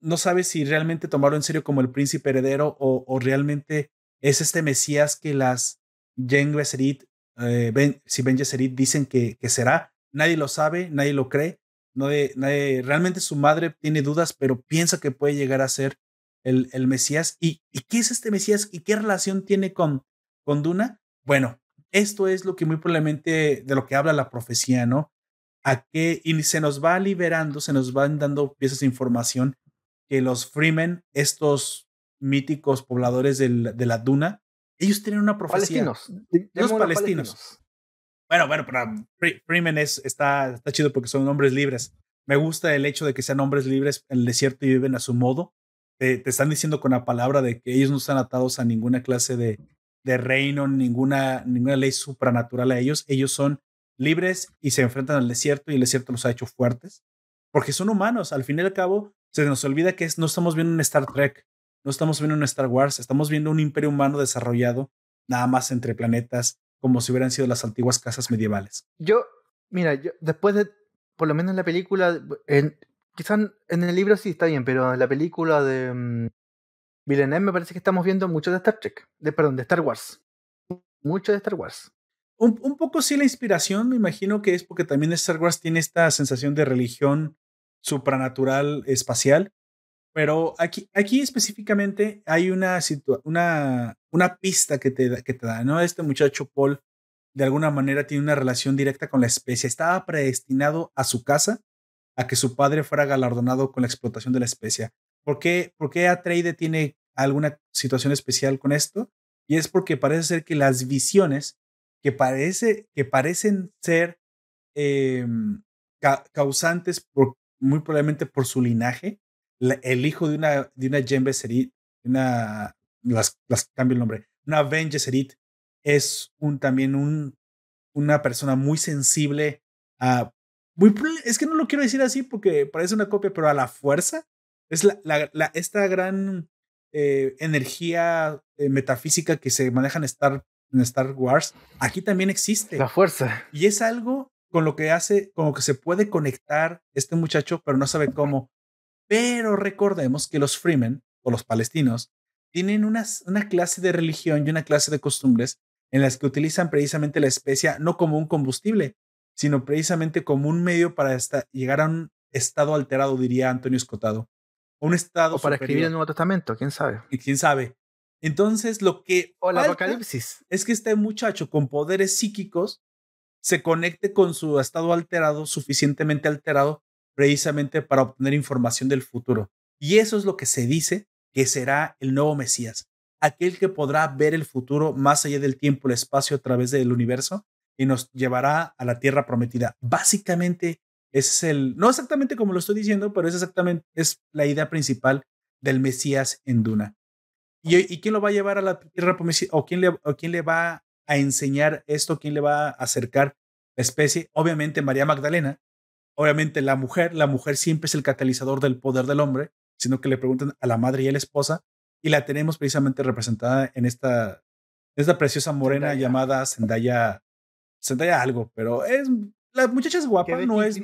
no sabe si realmente tomarlo en serio como el príncipe heredero o, o realmente es este Mesías que las eh, ben, si Ben Gesserit dicen que, que, será. Nadie lo sabe, nadie lo cree. nadie, realmente su madre tiene dudas, pero piensa que puede llegar a ser el, el Mesías. ¿Y, ¿Y, qué es este Mesías? ¿Y qué relación tiene con, con Duna? Bueno, esto es lo que muy probablemente de lo que habla la profecía, ¿no? A que y se nos va liberando, se nos van dando piezas de información que los Freemen, estos míticos pobladores del, de la Duna, ellos tienen una profecía. Palestinos. Los palestinos. Bueno, bueno, pero Freeman es, está, está chido porque son hombres libres. Me gusta el hecho de que sean hombres libres en el desierto y viven a su modo. Te, están diciendo con la palabra de que ellos no están atados a ninguna clase de, de reino, ninguna, ninguna ley supranatural a ellos. Ellos son libres y se enfrentan al desierto y el desierto los ha hecho fuertes. Porque son humanos. Al fin y al cabo, se nos olvida que no estamos viendo un Star Trek no estamos viendo un Star Wars, estamos viendo un imperio humano desarrollado nada más entre planetas, como si hubieran sido las antiguas casas medievales. Yo, mira, yo, después de, por lo menos en la película, en, quizás en el libro sí está bien, pero en la película de um, me parece que estamos viendo mucho de Star Trek, de, perdón, de Star Wars. Mucho de Star Wars. Un, un, poco sí la inspiración, me imagino que es porque también Star Wars tiene esta sensación de religión supranatural espacial pero aquí, aquí específicamente hay una, una, una pista que te, que te da, ¿no? Este muchacho Paul de alguna manera tiene una relación directa con la especie. Estaba predestinado a su casa, a que su padre fuera galardonado con la explotación de la especie. ¿Por qué, por Atreide tiene alguna situación especial con esto? Y es porque parece ser que las visiones que, parece, que parecen ser em, causantes por, muy probablemente por su linaje, el hijo de una, de una Jen una, las, las cambio el nombre, una Ben Gesserit, es un, también un, una persona muy sensible a, muy, es que no lo quiero decir así porque parece una copia, pero a la fuerza, es la, la, esta gran eh, energía eh, metafísica que se maneja en Star, en Star Wars, aquí también existe. La fuerza. Y es algo con lo que hace, con lo que se puede conectar este muchacho, pero no sabe cómo. Pero recordemos que los Freemen o los palestinos tienen una, una clase de religión y una clase de costumbres en las que utilizan precisamente la especia no como un combustible, sino precisamente como un medio para llegar a un estado alterado, diría Antonio Escotado. Un estado o para escribir el Nuevo Testamento, quién sabe. Y quién sabe. Entonces, lo que. O el Apocalipsis. Es que este muchacho con poderes psíquicos se conecte con su estado alterado, suficientemente alterado, precisamente para obtener información del futuro. Y eso es lo que se dice que será el nuevo Mesías, aquel que podrá ver el futuro más allá del tiempo y el espacio a través del universo y nos llevará a la tierra prometida. Básicamente, es el, no exactamente como lo estoy diciendo, pero es exactamente, es la idea principal del Mesías en Duna. ¿Y, quién lo va a llevar a la tierra prometida? ¿O quién, le, ¿O quién le va a enseñar esto? ¿Quién le va a acercar la especie? Obviamente María Magdalena, obviamente la mujer, la mujer siempre es el catalizador del poder del hombre, sino que le preguntan a la madre y a la esposa, y la tenemos precisamente representada en esta, esta preciosa morena llamada Zendaya, Zendaya algo, pero es, la muchacha es guapa, no es,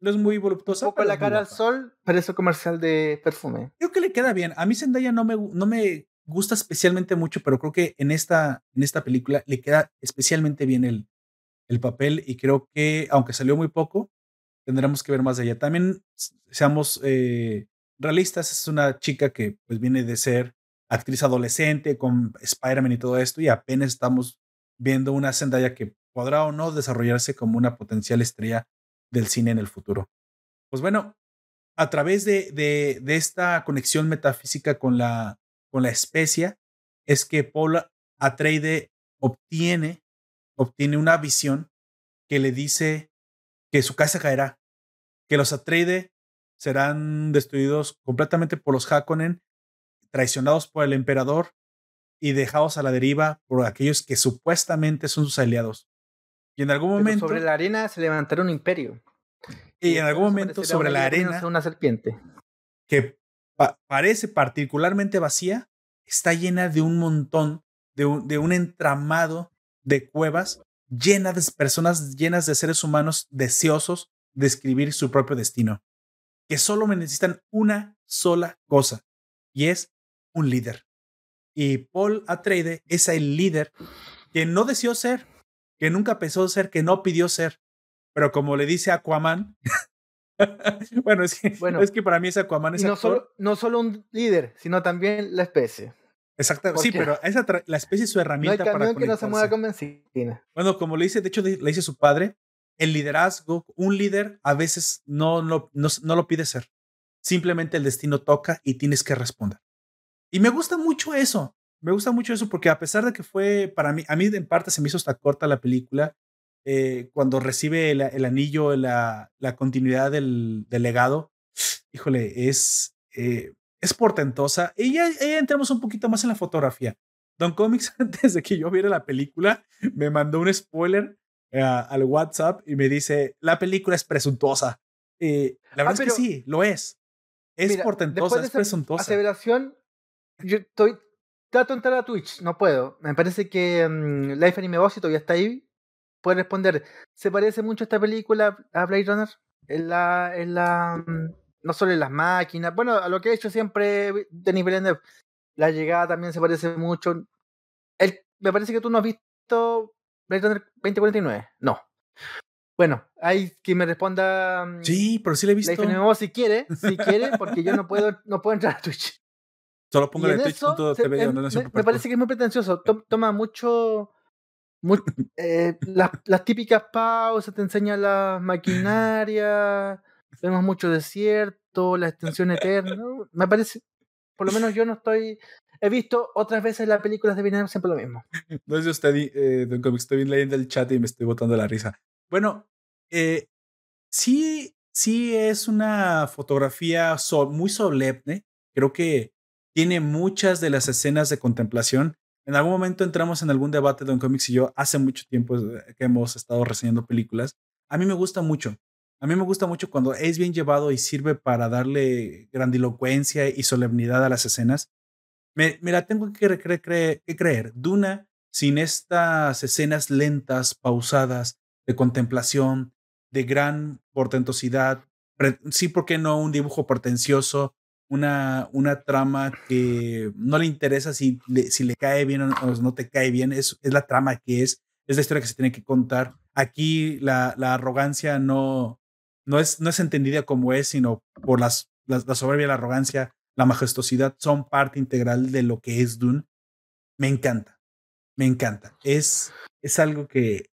no es muy voluptuosa. Un poco la cara al sol, parece comercial de perfume. Creo que le queda bien. A mí Zendaya no me, no me gusta especialmente mucho, pero creo que en esta, en esta película le queda especialmente bien el, el papel y creo que, aunque salió muy poco, tendremos que ver más de ella. También seamos eh, realistas, es una chica que pues viene de ser actriz adolescente con Spider-Man y todo esto y apenas estamos viendo una Zendaya que podrá o no desarrollarse como una potencial estrella del cine en el futuro. Pues bueno, a través de, de, esta conexión metafísica con la, con la especia, es que Paul Atreide obtiene, obtiene una visión que le dice que su casa caerá, que los Atreide serán destruidos completamente por los Hakonen, traicionados por el emperador y dejados a la deriva por aquellos que supuestamente son sus aliados. Y en algún momento... sobre la arena se levantará un imperio. Y, en algún momento sobre la arena... Una serpiente. Que parece particularmente vacía, está llena de un montón, de un, de un entramado de cuevas llenas de personas, llenas de seres humanos deseosos de escribir su propio destino que solo necesitan una sola cosa y es un líder. Y Paul Atreide es el líder que no deseó ser, que nunca pensó ser, que no pidió ser. Pero como le dice Aquaman, *laughs* bueno, es que, bueno, es que para mí es Aquaman es no solo, no solo un líder, sino también la especie. Exacto, sí, pero esa la especie es su herramienta no hay para que no se mueva con benzina. Bueno, como le dice, de hecho le dice su padre, el liderazgo, un líder a veces no, no, no, lo pide ser. Simplemente el destino toca y tienes que responder. Y me gusta mucho eso. Me gusta mucho eso porque a pesar de que fue para mí, a mí en parte se me hizo hasta corta la película, eh, cuando recibe el, anillo, la, la continuidad del, legado, híjole, es, eh, es portentosa. Y ya, ya, entramos un poquito más en la fotografía. Don Comics, *laughs* antes de que yo viera la película, me mandó un spoiler eh, al WhatsApp y me dice, la película es presuntuosa. y la verdad ah, es que sí, lo es. Es portentosa, es presuntuosa. Aseveración, yo estoy, trato de entrar a Twitch, no puedo. Me parece que um, Life Anime Boss todavía está ahí. Puede responder. ¿Se parece mucho esta película a Blade Runner? En la, en la, mm, no solo en las máquinas, bueno, a lo que ha hecho siempre Denis Villeneuve. La llegada también se parece mucho. Me parece que tú no has visto Blade Runner 2049. No. Bueno, hay quien me responda. Mm, sí, pero sí le he visto. si quiere, si quiere, *laughs* porque yo no puedo, no puedo entrar a Twitch. Solo pongo en twitch.tv em, me, me parece que es muy pretencioso. Toma mucho. *laughs* eh, las, las, típicas pausas, te enseña la maquinaria. Vemos mucho desierto, la extensión eterna. Me parece. Por lo menos yo no estoy he visto otras veces las películas de Villeneuve siempre lo mismo. *laughs* No sé usted, eh, Don estoy leyendo el chat y me estoy botando la risa. Bueno, eh, sí, sí es una fotografía muy solemne. Creo que tiene muchas de las escenas de contemplación. En algún momento entramos en algún debate, Don Comics y yo, hace mucho tiempo eh, que hemos estado reseñando películas. A mí me gusta mucho. A mí me gusta mucho cuando es bien llevado y sirve para darle grandilocuencia y solemnidad a las escenas. Me, la tengo que, creer. Duna, sin estas escenas lentas, pausadas, de contemplación, de gran portentosidad, sí, ¿por qué no? Un dibujo pretencioso, una, una trama que no le interesa si le, si le cae bien o no, te cae bien, es, es la trama que es, es la historia que se tiene que contar. Aquí la, la arrogancia no, no, es, no es entendida como es, sino por las, la, la soberbia, la arrogancia la majestuosidad son parte integral de lo que es Dune. Me encanta, me encanta. Es, es algo que,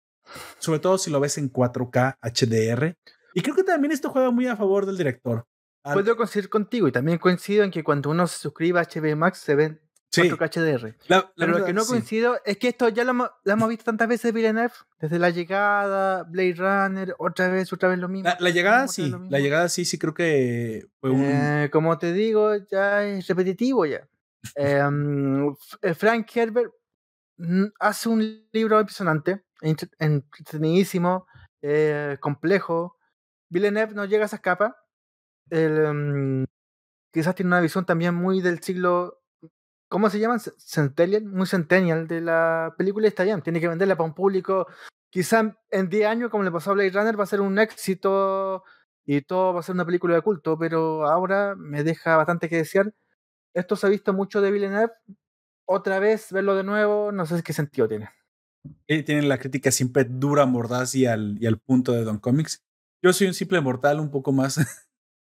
sobre todo si lo ves en 4K HDR, y creo que también esto juega muy a favor del director. Puedo coincidir contigo y también coincido en que cuando uno se suscribe a HBO Max se ven Sí. HDR. Pero lo que no coincido es que esto ya lo, hemos visto tantas veces Villeneuve, desde la llegada, Blade Runner, otra vez, otra vez lo mismo. La, llegada sí, la llegada sí, sí creo que fue un... Eh, como te digo, ya es repetitivo ya. Em, eh, Frank Herbert mm, hace un libro impresionante, entretenidísimo, eh, complejo. Villeneuve no llega a esa capa. Em, quizás tiene una visión también muy del siglo ¿cómo se llaman? Centennial, muy centennial de la película está bien, tiene que venderla para un público. Quizá en 10 años, como le pasó a Blade Runner, va a ser un éxito y todo va a ser una película de culto, pero ahora me deja bastante que desear. Esto se ha visto mucho de Villeneuve. Otra vez, verlo de nuevo, no sé qué sentido tiene. Tienen la crítica siempre dura, mordaz y al, y al punto de Don Comics. Yo soy un simple mortal un poco más.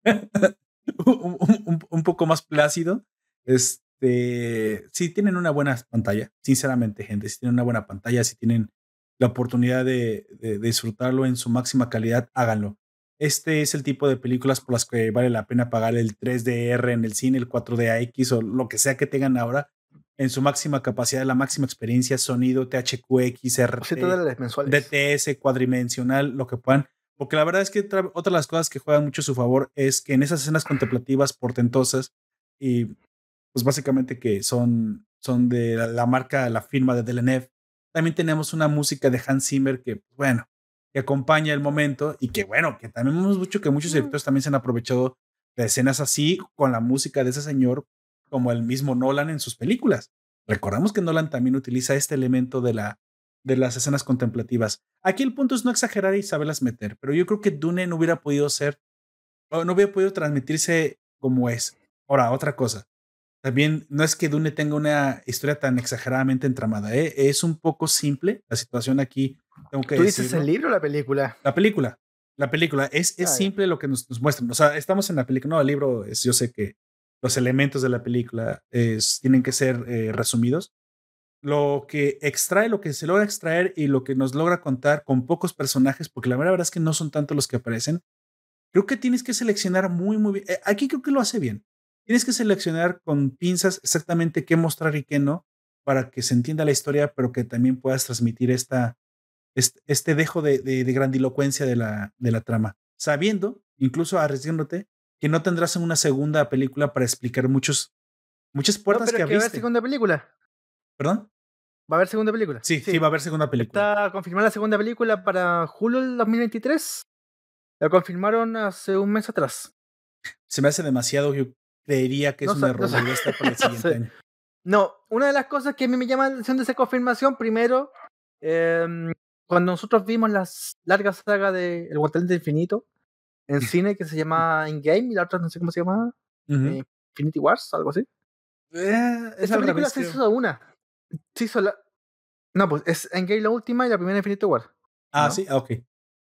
*laughs* un, poco más plácido. Es, este, si tienen una buena pantalla, sinceramente, gente, si tienen una buena pantalla, si tienen la oportunidad de, disfrutarlo en su máxima calidad, háganlo. Este es el tipo de películas por las que vale la pena pagar el 3DR en el cine, el 4DX o lo que sea que tengan ahora en su máxima capacidad, la máxima experiencia, sonido, THQX, RT, DTS, cuadrimensional, lo que puedan. Porque la verdad es que otra de las cosas que juegan mucho a su favor es que en esas escenas contemplativas portentosas y pues básicamente que son, son de la, marca, la firma de Delenev. También tenemos una música de Hans Zimmer que, pues, bueno, que acompaña el momento y que, bueno, que también hemos mucho que muchos directores también se han aprovechado de escenas así con la música de ese señor, como el mismo Nolan en sus películas. Recordamos que Nolan también utiliza este elemento de, la, de las escenas contemplativas. Aquí el punto es no exagerar y saberlas meter, pero yo creo que Dune no hubiera podido ser, no hubiera podido transmitirse como es. Ahora, otra cosa. También no es que Dune tenga una historia tan exageradamente entramada, ¿eh? es un poco simple la situación aquí. Tengo que ¿Tú dices el libro o la película? La película. La película. Es, es ah, simple lo que nos, nos, muestran. O sea, estamos en la película. No, el libro es, yo sé que los elementos de la película es, tienen que ser eh, resumidos. Lo que extrae, lo que se logra extraer y lo que nos logra contar con pocos personajes, porque la verdad es que no son tantos los que aparecen, creo que tienes que seleccionar muy, muy bien. Eh, aquí creo que lo hace bien tienes que seleccionar con pinzas exactamente qué mostrar y qué no para que se entienda la historia, pero que también puedas transmitir esta, este, dejo de, grandilocuencia de la, de la trama, sabiendo, incluso arriesgándote, que no tendrás una segunda película para explicar muchos, muchas puertas que, abriste. ¿Va a haber segunda película? ¿Perdón? ¿Va a haber segunda película? Sí, sí, va a haber segunda película. Está confirmada la segunda película para julio del 2023. La confirmaron hace un mes atrás. Se me hace demasiado. Yo creería que es un error no, para el *laughs* siguiente año. No, una de las cosas que a mí me llama la atención de esa confirmación, primero, em, cuando nosotros vimos la larga saga de El Guantelete Infinito en cine que se llama In Game y la otra no sé cómo se llama, eh, Infinity Wars, algo así. Eh, Esa película se hizo una. Se hizo la. No, pues es Endgame la última y la primera Infinity War. Ah, sí, ah, ok.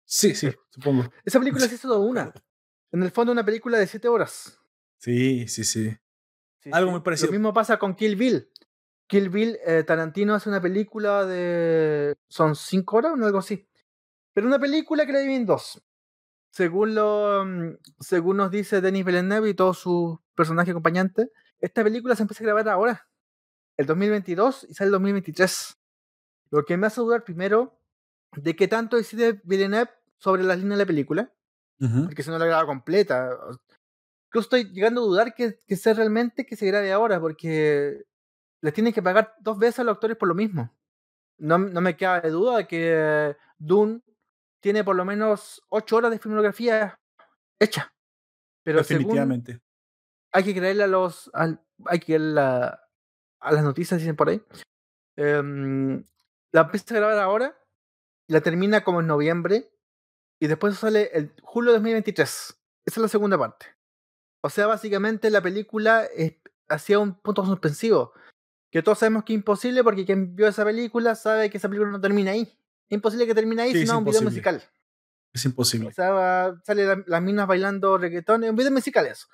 Sí, sí, supongo. Esa película se hizo una. En el fondo, una película de siete horas. Sí, sí, sí. Algo muy parecido. Lo mismo pasa con Kill Bill. Kill Bill, eh, Tarantino hace una película de. ¿Son cinco horas o algo así? Pero una película que la dividen dos. Según, lo, mm, según nos dice Denis Villeneuve y todos sus personajes acompañantes, esta película se empieza a grabar ahora, el 2022 y sale el 2023. Lo que me hace dudar primero de qué tanto decide Villeneuve sobre las líneas de la película, porque si no la graba completa. Yo estoy llegando a dudar que, que sea realmente que se grabe ahora, porque les tienen que pagar dos veces a los actores por lo mismo. No, no me queda de duda de que Dune tiene por lo menos ocho horas de filmografía hecha. Pero Definitivamente. hay que creerle a los. hay que creerle a, las noticias, dicen por ahí. Em, la empieza a grabar ahora, la termina como en noviembre, y después sale el julio de 2023. Esa es la segunda parte. O sea, básicamente la película hacía un punto suspensivo. Que todos sabemos que es imposible porque quien vio esa película sabe que esa película no termina ahí. Es imposible que termine ahí, sino un video musical. Es imposible. O sea, sale las minas bailando reggaetón. Es un video musical eso.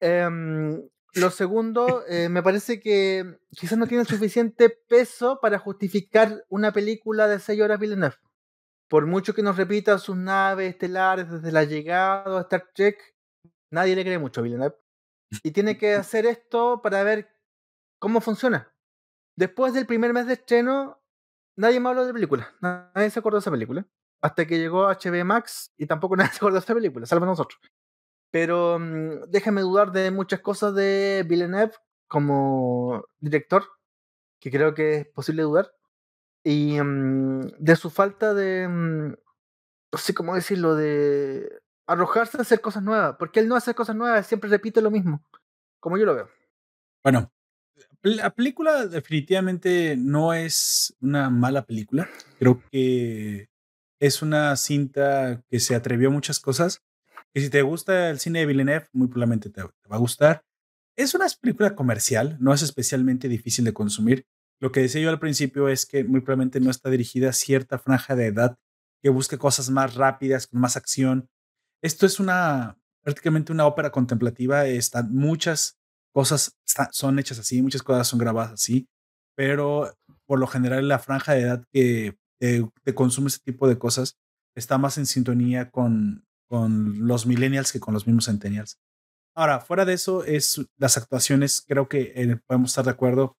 Em, lo segundo, eh, me parece que quizás no tiene suficiente peso para justificar una película de 6 horas Villeneuve. Por mucho que nos repita sus naves estelares desde la llegada a Star Trek, Nadie le cree mucho a Villeneuve. *laughs* Y tiene que hacer esto para ver ¿cómo funciona? Después del primer mes de estreno, nadie me habló de la película. Nadie se acordó de esa película. Hasta que llegó HBO Max y tampoco *laughs* nadie se acordó de esta película, salvo nosotros. Pero mm, déjame dudar de muchas cosas de Villeneuve como director, que creo que es posible dudar. Y mm, de su falta de. Mm, no sé cómo decirlo, de arrojarse a hacer cosas nuevas. Porque él no hace cosas nuevas, siempre repite lo mismo. Como yo lo veo. Bueno, la película definitivamente no es una mala película. Creo que es una cinta que se atrevió a muchas cosas. Que si te gusta el cine de Villeneuve, muy probablemente te, va a gustar. Es una película comercial, no es especialmente difícil de consumir. Lo que decía yo al principio es que muy probablemente no está dirigida a cierta franja de edad que busque cosas más rápidas, con más acción. Esto es una prácticamente una ópera contemplativa. Están muchas cosas son hechas así, muchas cosas son grabadas así, pero por lo general la franja de edad que te, consume ese tipo de cosas está más en sintonía con, con los millennials que con los mismos centennials. Ahora, fuera de eso, es las actuaciones, creo que eh, podemos estar de acuerdo,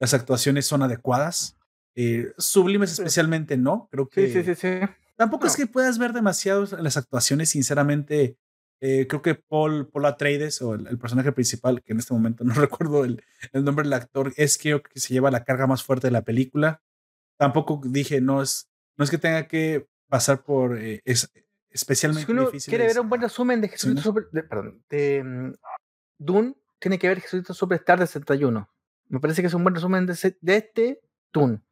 las actuaciones son adecuadas. Eh, sublimes especialmente no, creo que... Sí, sí, sí. Tampoco es que puedas ver demasiado las actuaciones, sinceramente. Eh, creo que Paul, Paul Atreides, o el, personaje principal, que en este momento *laughs* no recuerdo el, el, nombre del actor, es creo que se lleva la carga más fuerte de la película. Tampoco dije, no es, no es que tenga que pasar por eh, es, especialmente si uno quiere ver un buen resumen de Jesucristo Super, de, perdón, de um, Dune, tiene que ver Jesucristo Superstar de 71. Me parece que es un buen resumen de, de este Dune.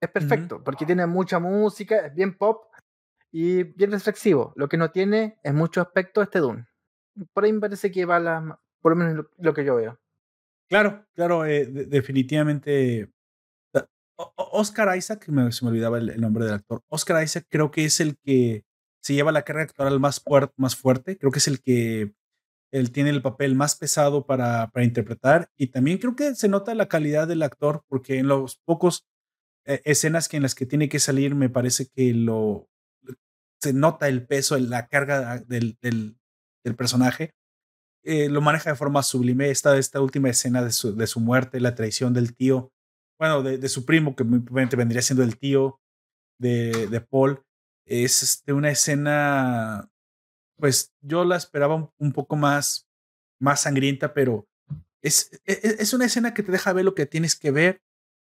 Es perfecto, porque tiene mucha música, es bien pop, y bien reflexivo. Lo que no tiene en muchos aspectos este Dune. Por ahí me parece que va la, por lo menos lo, que yo veo. Claro, claro, eh, definitivamente. Oscar Isaac, se me olvidaba el, nombre del actor. Oscar Isaac creo que es el que se lleva la carga actoral más, más fuerte. Creo que es el que él tiene el papel más pesado para, para interpretar. Y también creo que se nota la calidad del actor, porque en los pocos eh, escenas que en las que tiene que salir, me parece que lo, se nota el peso, la carga del, del, personaje. Eh, lo maneja de forma sublime. Esta, esta última escena de su, de su muerte, la traición del tío, bueno, de, su primo, que muy vendría siendo el tío de, de Paul, es este, una escena, pues yo la esperaba un, poco más, más sangrienta, pero es, es, es, una escena que te deja ver lo que tienes que ver.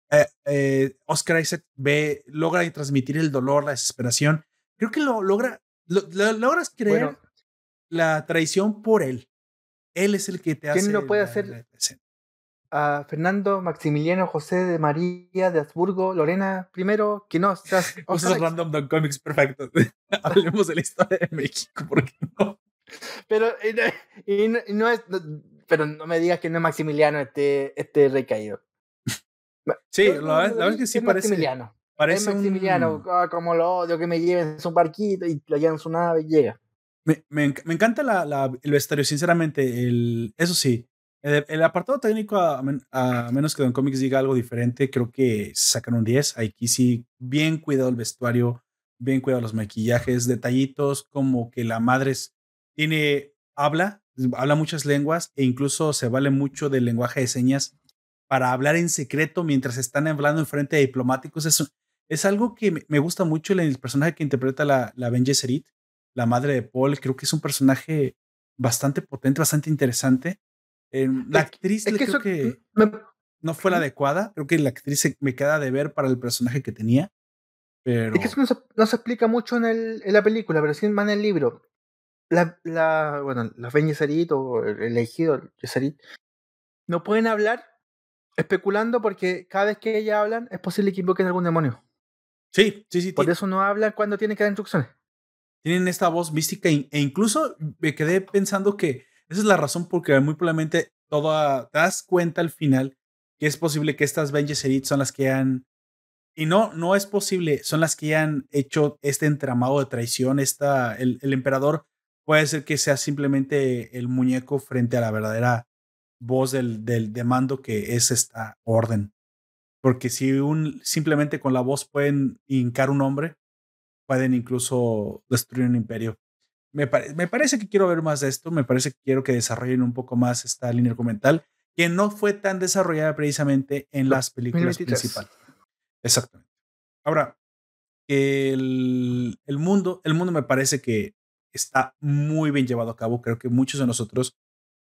Eh, eh, Oscar Isaac ve, logra transmitir el dolor, la desesperación, creo que lo logra, logras creer la traición por él. Él es el que te hace. ¿Quién lo puede hacer? a Fernando Maximiliano José de María de Habsburgo, Lorena primero, que no seas. *laughs* Cosas random Don Comics, perfecto. *laughs* Hablemos de la historia de México, porque no. Pero y, no, es. pero no me digas que no es Maximiliano este, este rey Sí, la, verdad es que sí parece. Maximiliano. Parece Maximiliano, ah, como lo odio que me lleven en su barquito y lo llevan su nave y llega. Me, me, me encanta la, la, el vestuario, sinceramente. El, eso sí, el, apartado técnico, a, menos que Don Comics diga algo diferente, creo que sacan un 10. Aquí sí, bien cuidado el vestuario, bien cuidado los maquillajes, detallitos como que la madre tiene, habla, habla muchas lenguas e incluso se vale mucho del lenguaje de señas para hablar en secreto mientras están hablando en frente de diplomáticos. Eso, es algo que me gusta mucho el personaje que interpreta la, la Ben Gesserit, la madre de Paul. Creo que es un personaje bastante potente, bastante interesante. la actriz creo que no fue la adecuada. Creo que la actriz me queda de ver para el personaje que tenía. Pero... Es que eso no se, explica mucho en, el, en, la película, pero sí en el libro. La, la, bueno, la Ben Gesserit o el elegido Gesserit no pueden hablar especulando porque cada vez que ella hablan es posible que invoquen algún demonio. Sí, sí, sí. Por eso no hablan cuando tienen que dar instrucciones. Tienen esta voz mística e incluso me quedé pensando que esa es la razón porque muy probablemente todo te das cuenta al final que es posible que estas Ben Gesserit son las que han y no, no es posible, son las que han hecho este entramado de traición. Esta, el, el emperador puede ser que sea simplemente el muñeco frente a la verdadera voz del, del de mando que es esta orden. Porque si un, simplemente con la voz pueden hincar un hombre, pueden incluso destruir un imperio. Me, me, parece que quiero ver más de esto, me parece que quiero que desarrollen un poco más esta línea argumental. que no fue tan desarrollada precisamente en las películas principales. Exactamente. Ahora, el, el, mundo, el mundo me parece que está muy bien llevado a cabo. Creo que muchos de nosotros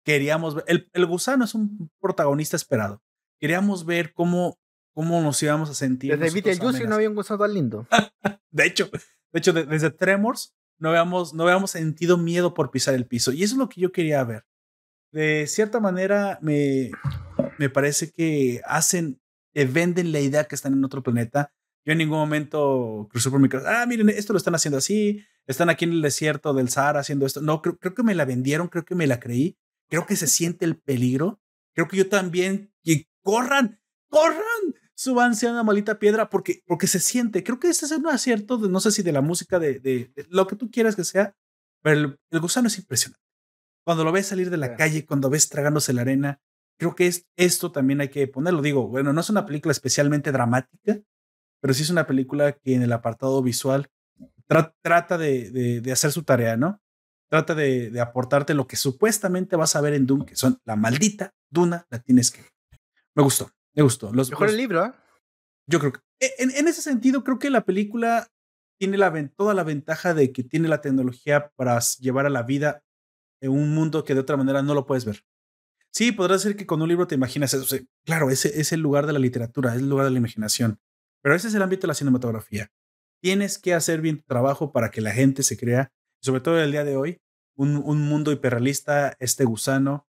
queríamos ver. El, el gusano es un protagonista esperado. Queríamos ver cómo, cómo nos íbamos a sentir. Desde Beetlejuice no había un gusano tan lindo. *laughs* de hecho, de hecho, desde Tremors no habíamos, no habíamos sentido miedo por pisar el piso. Y eso es lo que yo quería ver. De cierta manera, me, me parece que hacen, te venden la idea que están en otro planeta. Yo en ningún momento crucé por mi casa. Ah, miren, esto lo están haciendo así. Están aquí en el desierto del Sahara haciendo esto. No, creo, creo que me la vendieron, creo que me la creí. Creo que se *laughs* siente el peligro. Creo que yo también. Y corran, corran súbanse a una malita piedra porque, porque se siente. Creo que este es un acierto, de, no sé si de la música, de, de, lo que tú quieras que sea, pero el, gusano es impresionante. Cuando lo ves salir de la calle, cuando ves tragándose la arena, creo que es, esto también hay que ponerlo. Digo, bueno, no es una película especialmente dramática, pero sí es una película que en el apartado visual trata de, de, hacer su tarea, ¿no? Trata de, de, aportarte lo que supuestamente vas a ver en Doom, que son la maldita Duna, la tienes que. Me gustó. Me gustó. Los, Mejor el libro, ¿eh? Yo creo que. E, en, en, ese sentido, creo que la película tiene la, toda la ventaja de que tiene la tecnología para llevar a la vida en un mundo que de otra manera no lo puedes ver. Sí, podrá ser que con un libro te imaginas eso. claro, ese es el lugar de la literatura, es el lugar de la imaginación. Pero ese es el ámbito de la cinematografía. Tienes que hacer bien tu trabajo para que la gente se crea, sobre todo el día de hoy, un, un mundo hiperrealista, este gusano,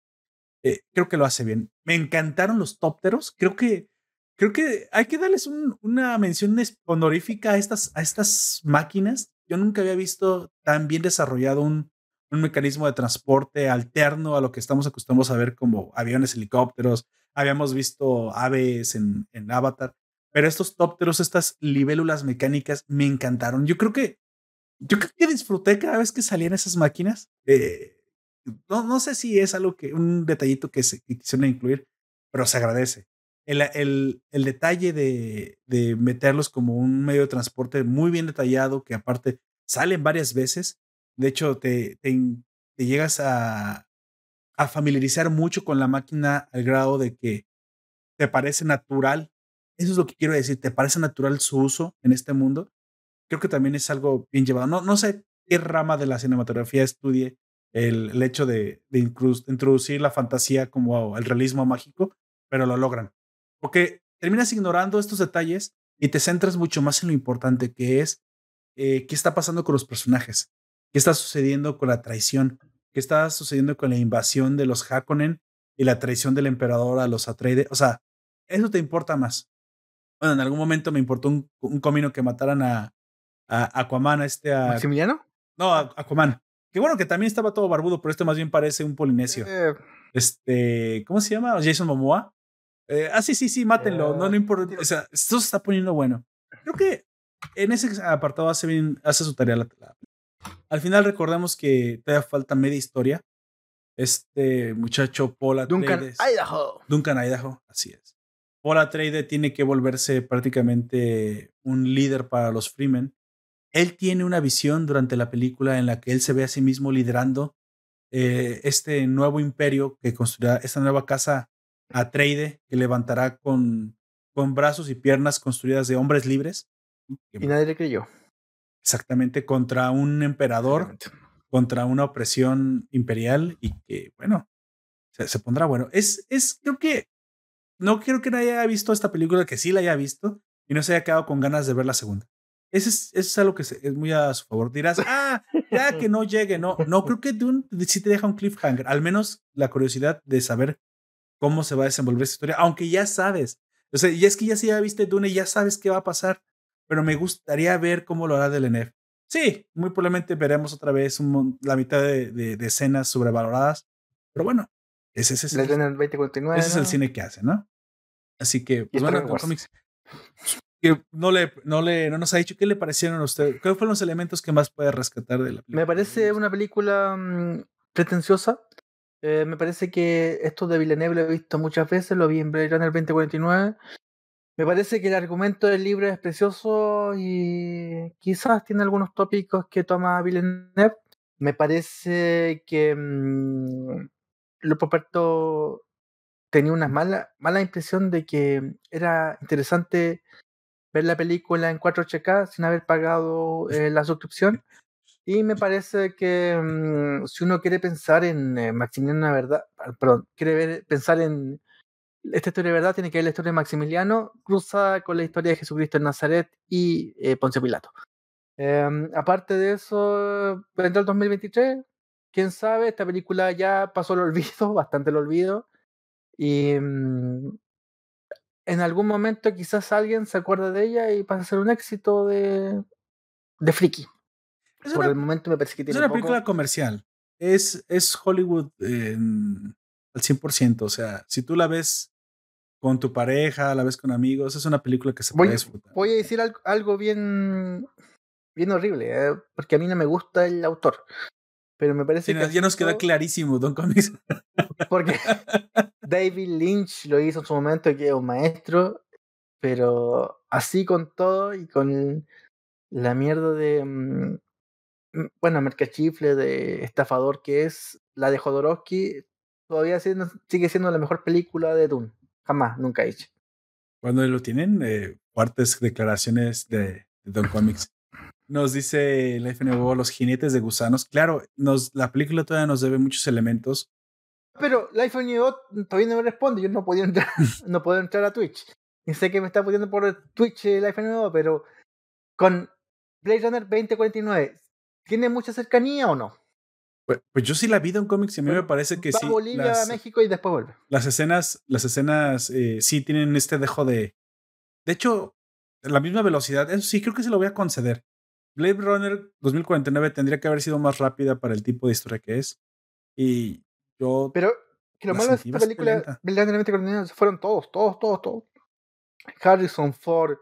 eh, creo que lo hace bien. Me encantaron los tópteros. Creo que, creo que hay que darles una mención honorífica a estas, a estas máquinas. Yo nunca había visto tan bien desarrollado un, un mecanismo de transporte alterno a lo que estamos acostumbrados a ver como aviones, helicópteros. Habíamos visto aves en, en Avatar. Pero estos tópteros, estas libélulas mecánicas, me encantaron. Yo creo que, yo creo que disfruté cada vez que salían esas máquinas. Eh, no, no sé si es algo que, un detallito que se quisieron incluir, pero se agradece. El, el, el detalle de, de, meterlos como un medio de transporte muy bien detallado, que aparte salen varias veces. De hecho, te, te, te llegas a, a familiarizar mucho con la máquina al grado de que te parece natural. Eso es lo que quiero decir, te parece natural su uso en este mundo. Creo que también es algo bien llevado. No, no sé qué rama de la cinematografía estudie el, hecho de, de introducir la fantasía como el realismo mágico, pero lo logran. Porque terminas ignorando estos detalles y te centras mucho más en lo importante que es eh, qué está pasando con los personajes, qué está sucediendo con la traición, qué está sucediendo con la invasión de los Hakonen y la traición del emperador a los Atreides. O sea, eso te importa más. Bueno, en algún momento me importó un, un comino que mataran a, a Aquaman, a este. A, ¿Maximiliano? No, a Aquaman. Que bueno que también estaba todo barbudo, pero este más bien parece un polinesio. Eh. Este, ¿cómo se llama? Jason Momoa. Eh, ah, sí, sí, sí, mátenlo. no, no importa. O sea, esto se está poniendo bueno. Creo que en ese apartado hace bien, hace su tarea la, Al final recordemos que todavía falta media historia. Este muchacho Paul Duncan Idaho. Duncan Idaho, así es. Paul Atreides tiene que volverse prácticamente un líder para los Freemen él tiene una visión durante la película en la que él se ve a sí mismo liderando eh, este nuevo imperio que construirá, esta nueva casa Atreide que levantará con, con brazos y piernas construidas de hombres libres. Y nadie le creyó. Exactamente, contra un emperador, contra una opresión imperial y que, bueno, se, se, pondrá bueno. Es, es, creo que, no quiero que nadie haya visto esta película, que sí la haya visto y no se haya quedado con ganas de ver la segunda. Eso es, eso es algo que es muy a su favor. Dirás, *laughs* ah, ya que no llegue. No, no, creo que Dune sí te deja un cliffhanger. Al menos la curiosidad de saber cómo se va a desenvolver esta historia, aunque ya sabes. O sea, y es que ya si ya viste Dune ya sabes qué va a pasar, pero me gustaría ver cómo lo hará Villeneuve. Sí, muy probablemente veremos otra vez un, la mitad de, de, escenas sobrevaloradas, pero bueno, ese, ese, es, el, ese es el cine que hace, ¿no? Así que, pues bueno, cómics que no le, no le no nos ha dicho qué le parecieron a usted. ¿Cuáles fueron los elementos que más puede rescatar de la película? Me parece una película mm, pretenciosa. Eh, me parece que esto de Villeneuve lo he visto muchas veces, lo vi en Blade Runner 2049. Me parece que el argumento del libro es precioso y quizás tiene algunos tópicos que toma Villeneuve. Me parece que mmm, lo propuesto tenía una mala, mala impresión de que era interesante ver la película en 4HK sin haber pagado *laughs* eh, la suscripción. Y me parece que mm, si uno quiere pensar en eh, Maximiliano verdad, ah, perdón, quiere ver, pensar en esta historia de verdad, tiene que ver la historia de Maximiliano cruzada con la historia de Jesucristo en Nazaret y eh, Ponce Pilato. Em, aparte de eso, vendrá el 2023, quién sabe, esta película ya pasó el *laughs* olvido, bastante el olvido. Y mm, en algún momento quizás alguien se acuerde de ella y pasa a ser un éxito de, de friki. Por el momento me parece que tiene Es una película comercial. Es, es Hollywood al 100%. O sea, si tú la ves con tu pareja, la ves con amigos, es una película que se puede disfrutar. Voy a decir algo, bien, bien horrible, ¿eh? porque a mí no me gusta el autor. Pero me parece que. Ya nos queda clarísimo, Don Comics. *laughs* Porque David Lynch lo hizo en su momento, que es un maestro, pero así con todo y con la mierda de. Mm, mm, bueno, mercachifle de estafador que es la de Jodorowsky, todavía sigue siendo la mejor película de Dune. Jamás, nunca he hecho. Cuando lo tienen, eh, fuertes declaraciones de Don Comics. Nos dice la FNBO Los jinetes de gusanos. Claro, nos, la película todavía nos debe muchos elementos. Pero la FNBO todavía no me responde. Yo no podía entrar, *laughs* no puedo entrar a Twitch. Y sé que me está poniendo por Twitch la FNBO, pero con Blade Runner 2049, ¿tiene mucha cercanía o no? Pues, pues yo sí la vi de un cómic y a mí me parece que sí. Bolivia, México y después vuelve. Las escenas, las escenas eh, sí tienen este dejo de. De hecho, la misma velocidad. Eso sí, creo que se lo voy a conceder. Blade Runner 2049 tendría que haber sido más rápida para el tipo de historia que es. Y yo. Pero que lo malo de esta película, Blade Runner 2049, fueron todos, todos, todos, todos. Harrison Ford.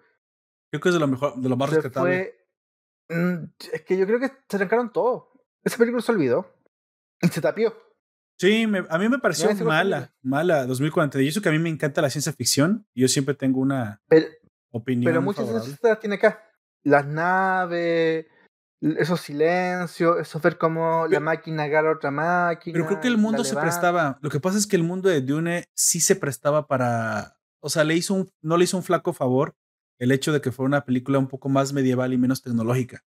Creo que es de lo mejor, de lo más rescatable. Mm, es que yo creo que se arrancaron todo. Esa película se olvidó. Y se tapió. Sí, a mí me pareció mala, mala 2040. Y eso que a mí me encanta la ciencia ficción. Y yo siempre tengo una opinión. Pero muchas veces tiene acá las naves, esos silencios, eso ver cómo la máquina agarra otra máquina. Pero creo que el mundo se prestaba. Lo que pasa es que el mundo de Dune sí se prestaba para. O sea, le hizo un, no le hizo un flaco favor el hecho de que fuera una película un poco más medieval y menos tecnológica.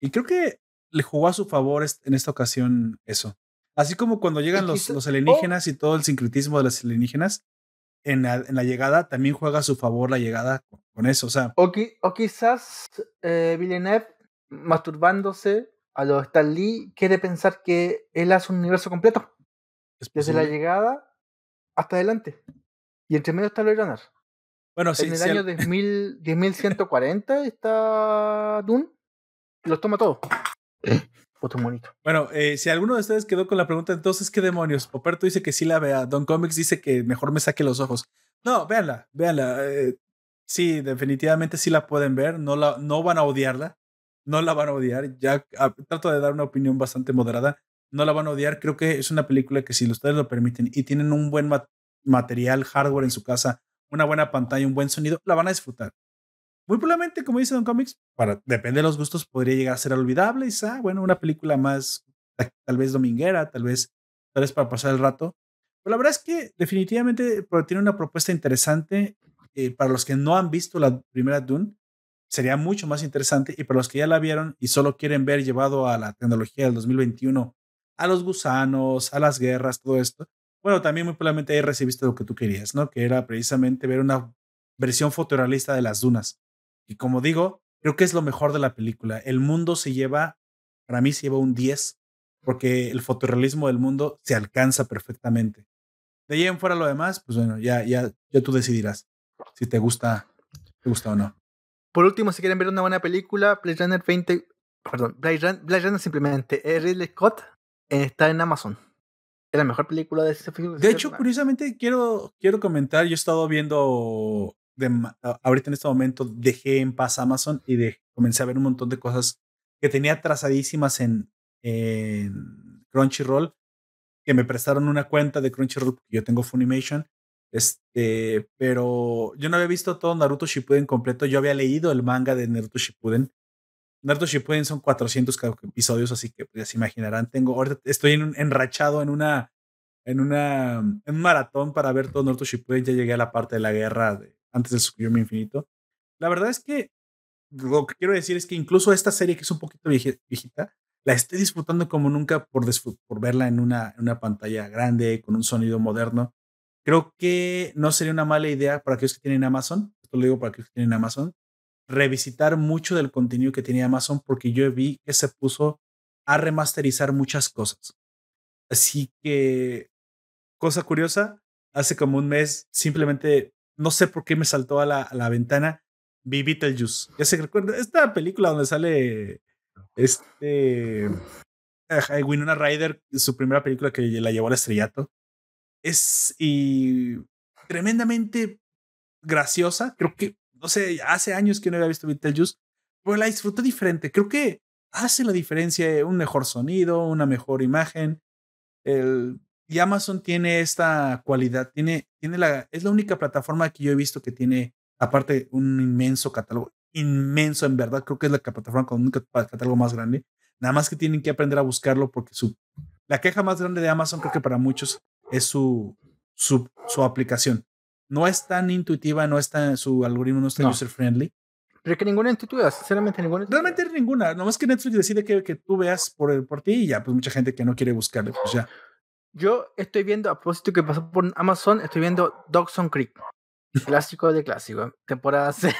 Y creo que le jugó a su favor en esta ocasión eso. Así como cuando llegan los, los alienígenas y todo el sincretismo de los alienígenas, en la, en la, llegada también juega a su favor la llegada con, eso. O, sea. o, o quizás eh, Villeneuve, masturbándose a los Stan Lee, quiere pensar que él hace un universo completo. Desde la llegada hasta adelante. Y entre medio está Runner. Bueno, sí, en el año 10.140 está Dune. Los toma *laughs* todo. Bueno, eh, si alguno de ustedes quedó con la pregunta, entonces, ¿qué demonios? Poperto dice que sí la vea. Don Comics dice que mejor me saque los ojos. No, véanla, véanla. Eh, sí, definitivamente sí la pueden ver. No, la, no van a odiarla. No la van a odiar. Ya ah, trato de dar una opinión bastante moderada. No la van a odiar. Creo que es una película que si ustedes lo permiten y tienen un buen material, hardware en su casa, una buena pantalla, un buen sonido, la van a disfrutar. Muy probablemente, como dice Don Comics, para, depende de los gustos, podría llegar a ser olvidable. Ah, bueno, una película más, tal vez dominguera, tal vez, tal vez para pasar el rato. Pero la verdad es que definitivamente tiene una propuesta interesante. Eh, para los que no han visto la primera Dune, sería mucho más interesante. Y para los que ya la vieron y solo quieren ver llevado a la tecnología del 2021, a los gusanos, a las guerras, todo esto. Bueno, también muy probablemente ahí recibiste lo que tú querías, ¿no? Que era precisamente ver una versión fotorrealista de las dunas. Y como digo, creo que es lo mejor de la película. El mundo se lleva, para mí se lleva un 10, porque el fotorrealismo del mundo se alcanza perfectamente. De ahí en fuera lo demás, pues bueno, ya, ya, ya tú decidirás si te gusta, te gusta o no. Por último, si quieren ver una buena película, Blade Runner 20, perdón, Blade Runner, simplemente, Ridley Scott eh, está en Amazon. Es la mejor película de ese film. De hecho, curiosamente, quiero, quiero comentar, yo he estado viendo ahorita en este momento dejé en paz Amazon y de, comencé a ver un montón de cosas que tenía trazadísimas en, en Crunchyroll, que me prestaron una cuenta de Crunchyroll porque yo tengo Funimation. Este, pero yo no había visto todo Naruto Shippuden completo. Yo había leído el manga de Naruto Shippuden. Naruto Shippuden son 400 episodios, así que pues, ya se imaginarán. Tengo, ahorita estoy en un, enrachado en una en, una, en un maratón para ver todo Naruto Shippuden. Ya llegué a la parte de la guerra de, antes del Tsukuyomi Infinito. La verdad es que lo que quiero decir es que incluso esta serie, que es un poquito viejita, la estoy disfrutando como nunca por, verla en una, una pantalla grande, con un sonido moderno. Creo que no sería una mala idea para aquellos que tienen Amazon, esto lo digo para aquellos que tienen Amazon, revisitar mucho del contenido que tenía Amazon porque yo vi que se puso a remasterizar muchas cosas. Así que, cosa curiosa, hace como un mes simplemente, no sé por qué me saltó a la, la ventana, vi Beetlejuice. Ya se recuerda, esta película donde sale este Winona Ryder, su primera película que la llevó al estrellato. Es y tremendamente graciosa. Creo que, no sé, hace años que no había visto Beetlejuice, pero la disfruté diferente. Creo que hace la diferencia un mejor sonido, una mejor imagen. El, y Amazon tiene esta cualidad, tiene, tiene la, es la única plataforma que yo he visto que tiene, aparte, un inmenso catálogo, inmenso en verdad, creo que es la plataforma con un catálogo más grande, nada más que tienen que aprender a buscarlo porque su, la queja más grande de Amazon creo que para muchos es su, su, su aplicación. No es tan intuitiva, no está, su algoritmo no es tan user friendly. Pero que ninguna intuitiva, sinceramente ninguna. Realmente ninguna. Nomás que Netflix decide que, que tú veas por, por ti y ya, pues mucha gente que no quiere buscarle, pues ya. Yo estoy viendo, a propósito que pasó por Amazon, estoy viendo Dawson Creek. Clásico de clásico. Temporada 6.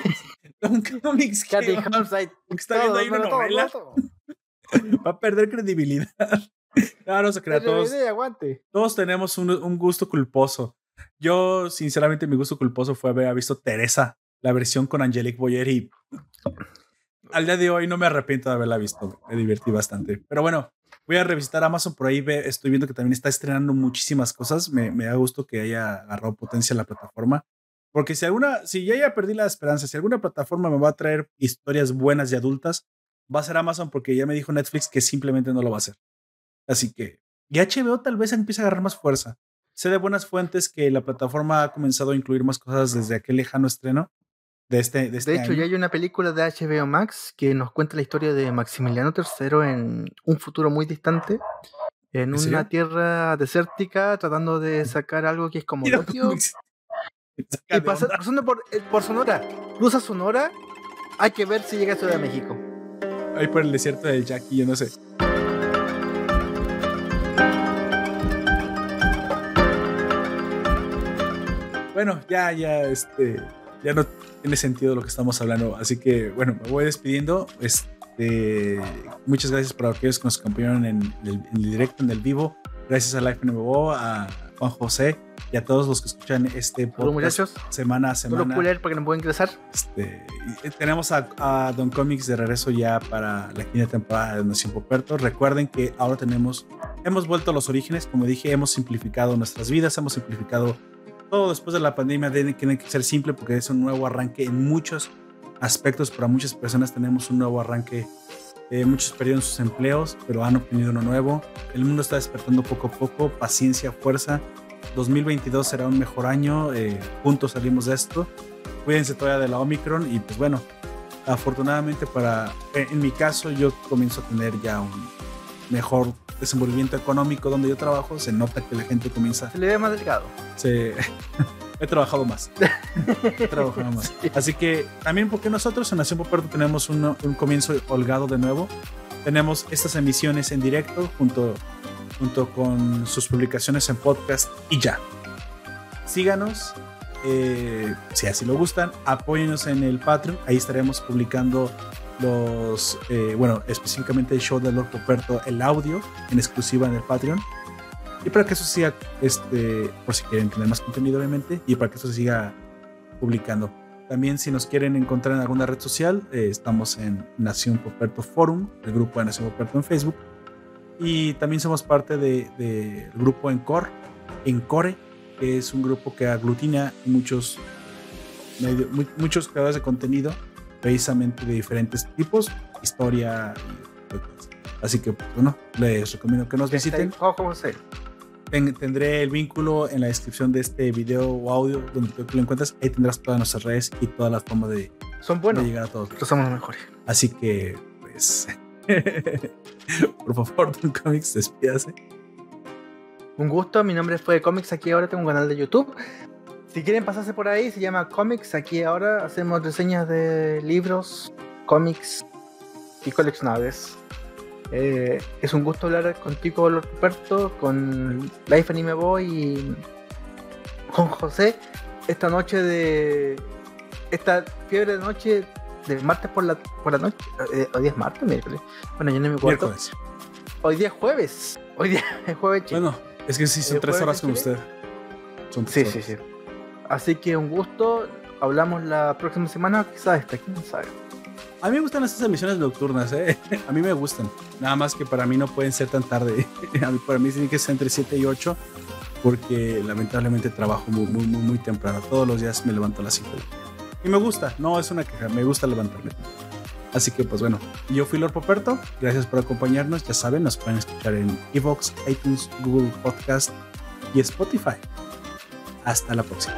Un *laughs* cómics que está viendo ahí una novela. *laughs* Va a perder credibilidad. *laughs* No, no se crea. Todos, todos tenemos un, un, gusto culposo. Yo, sinceramente, mi gusto culposo fue haber visto Teresa, la versión con Angelique Boyer y al día de hoy no me arrepiento de haberla visto. Me divertí bastante. Pero bueno, voy a revisitar Amazon. Por ahí estoy viendo que también está estrenando muchísimas cosas. Me, me da gusto que haya agarrado potencia la plataforma. Porque si alguna, si ya ya perdí la esperanza, si alguna plataforma me va a traer historias buenas y adultas, va a ser Amazon porque ya me dijo Netflix que simplemente no lo va a hacer. Así que, y HBO tal vez empiece a agarrar más fuerza. Sé de buenas fuentes que la plataforma ha comenzado a incluir más cosas desde aquel lejano estreno de este, de, este de hecho, ya hay una película de HBO Max que nos cuenta la historia de Maximiliano III en un futuro muy distante, en una tierra desértica, tratando de sacar algo que es como *laughs* y pasando por, eh, por Sonora, cruza Sonora, hay que ver si llega a Ciudad de México. Ahí por el desierto del Jackie, yo no sé. Bueno, ya, ya, este, ya no tiene sentido lo que estamos hablando. Así que, bueno, me voy despidiendo. Este, muchas gracias por aquellos que nos acompañaron en el, directo, en el vivo. Gracias a Life NMO, a Juan José y a todos los que escuchan este podcast semana a semana. Lo para que no puedan ingresar. Este, tenemos a, Don Comics de regreso ya para la quinta temporada de Nación Poperto. Recuerden que ahora tenemos, hemos vuelto a los orígenes, como dije, hemos simplificado nuestras vidas, hemos simplificado todo después de la pandemia, tiene que ser simple porque es un nuevo arranque en muchos aspectos. Para muchas personas tenemos un nuevo arranque eh, muchos perdieron sus empleos, pero han obtenido uno nuevo. El mundo está despertando poco a poco. Paciencia, fuerza. 2022 será un mejor año. Eh, juntos salimos de esto. Cuídense todavía de la Omicron. Y pues bueno, afortunadamente para, en mi caso, yo comienzo a tener ya un mejor desenvolvimiento económico donde yo trabajo. Se nota que la gente comienza. Se le ve más delgado. Se. *laughs* he trabajado más. *laughs* he trabajado más. Así que también porque nosotros en Nación Poperto tenemos un, comienzo holgado de nuevo. Tenemos estas emisiones en directo junto, junto con sus publicaciones en podcast y ya. Síganos, eh, si así lo gustan, apóyenos en el Patreon. Ahí estaremos publicando los, eh, bueno, específicamente el show de Lord Poperto, el audio en exclusiva en el Patreon y para que eso siga, este, por si quieren tener más contenido, obviamente, y para que eso se siga publicando. También si nos quieren encontrar en alguna red social, eh, estamos en Nación Poperto Forum, el grupo de Nación Poperto en Facebook. Y también somos parte del de, grupo Encore, Encore, que es un grupo que aglutina muchos, muchos creadores de contenido, precisamente de diferentes tipos, historia y Así que, bueno, les recomiendo que nos visiten. ¿Cómo se? tendré el vínculo en la descripción de este video o audio donde tú lo encuentras. Ahí tendrás todas nuestras redes y todas las formas de, Son buenos, llegar a todos. somos los mejores. Así que, pues, *laughs* por favor, *laughs* Don Comics, despídase. Un gusto, mi nombre fue Comics aquí ahora, tengo un canal de YouTube. Si quieren pasarse por ahí, se llama Comics aquí ahora. Hacemos reseñas de libros, cómics y coleccionables. Eh, es un gusto hablar contigo, Roberto, con Life Anime Boy y con José. Esta noche de. Esta fiebre de noche de martes por la, por la noche. Eh, hoy día es martes, miércoles. Bueno, yo no me acuerdo. Hoy día es jueves. Hoy día *laughs* es jueves, chico. Bueno, es que sí, son tres horas con usted. Son sí, sí, sí. Así que un gusto. Hablamos la próxima semana, quizás esta, quién sabe. A mí me gustan estas emisiones nocturnas, ¿eh? *laughs* A mí me gustan. Nada más que para mí no pueden ser tan tarde. *laughs* Para mí tienen que ser entre 7 y 8 porque lamentablemente trabajo muy, muy, muy, muy temprano. Todos los días me levanto a las 5. Y me gusta, no es una queja, me gusta levantarme. Así que pues bueno, yo fui Lord Poperto, gracias por acompañarnos, ya saben, nos pueden escuchar en Evox, iTunes, Google Podcast y Spotify. Hasta la próxima.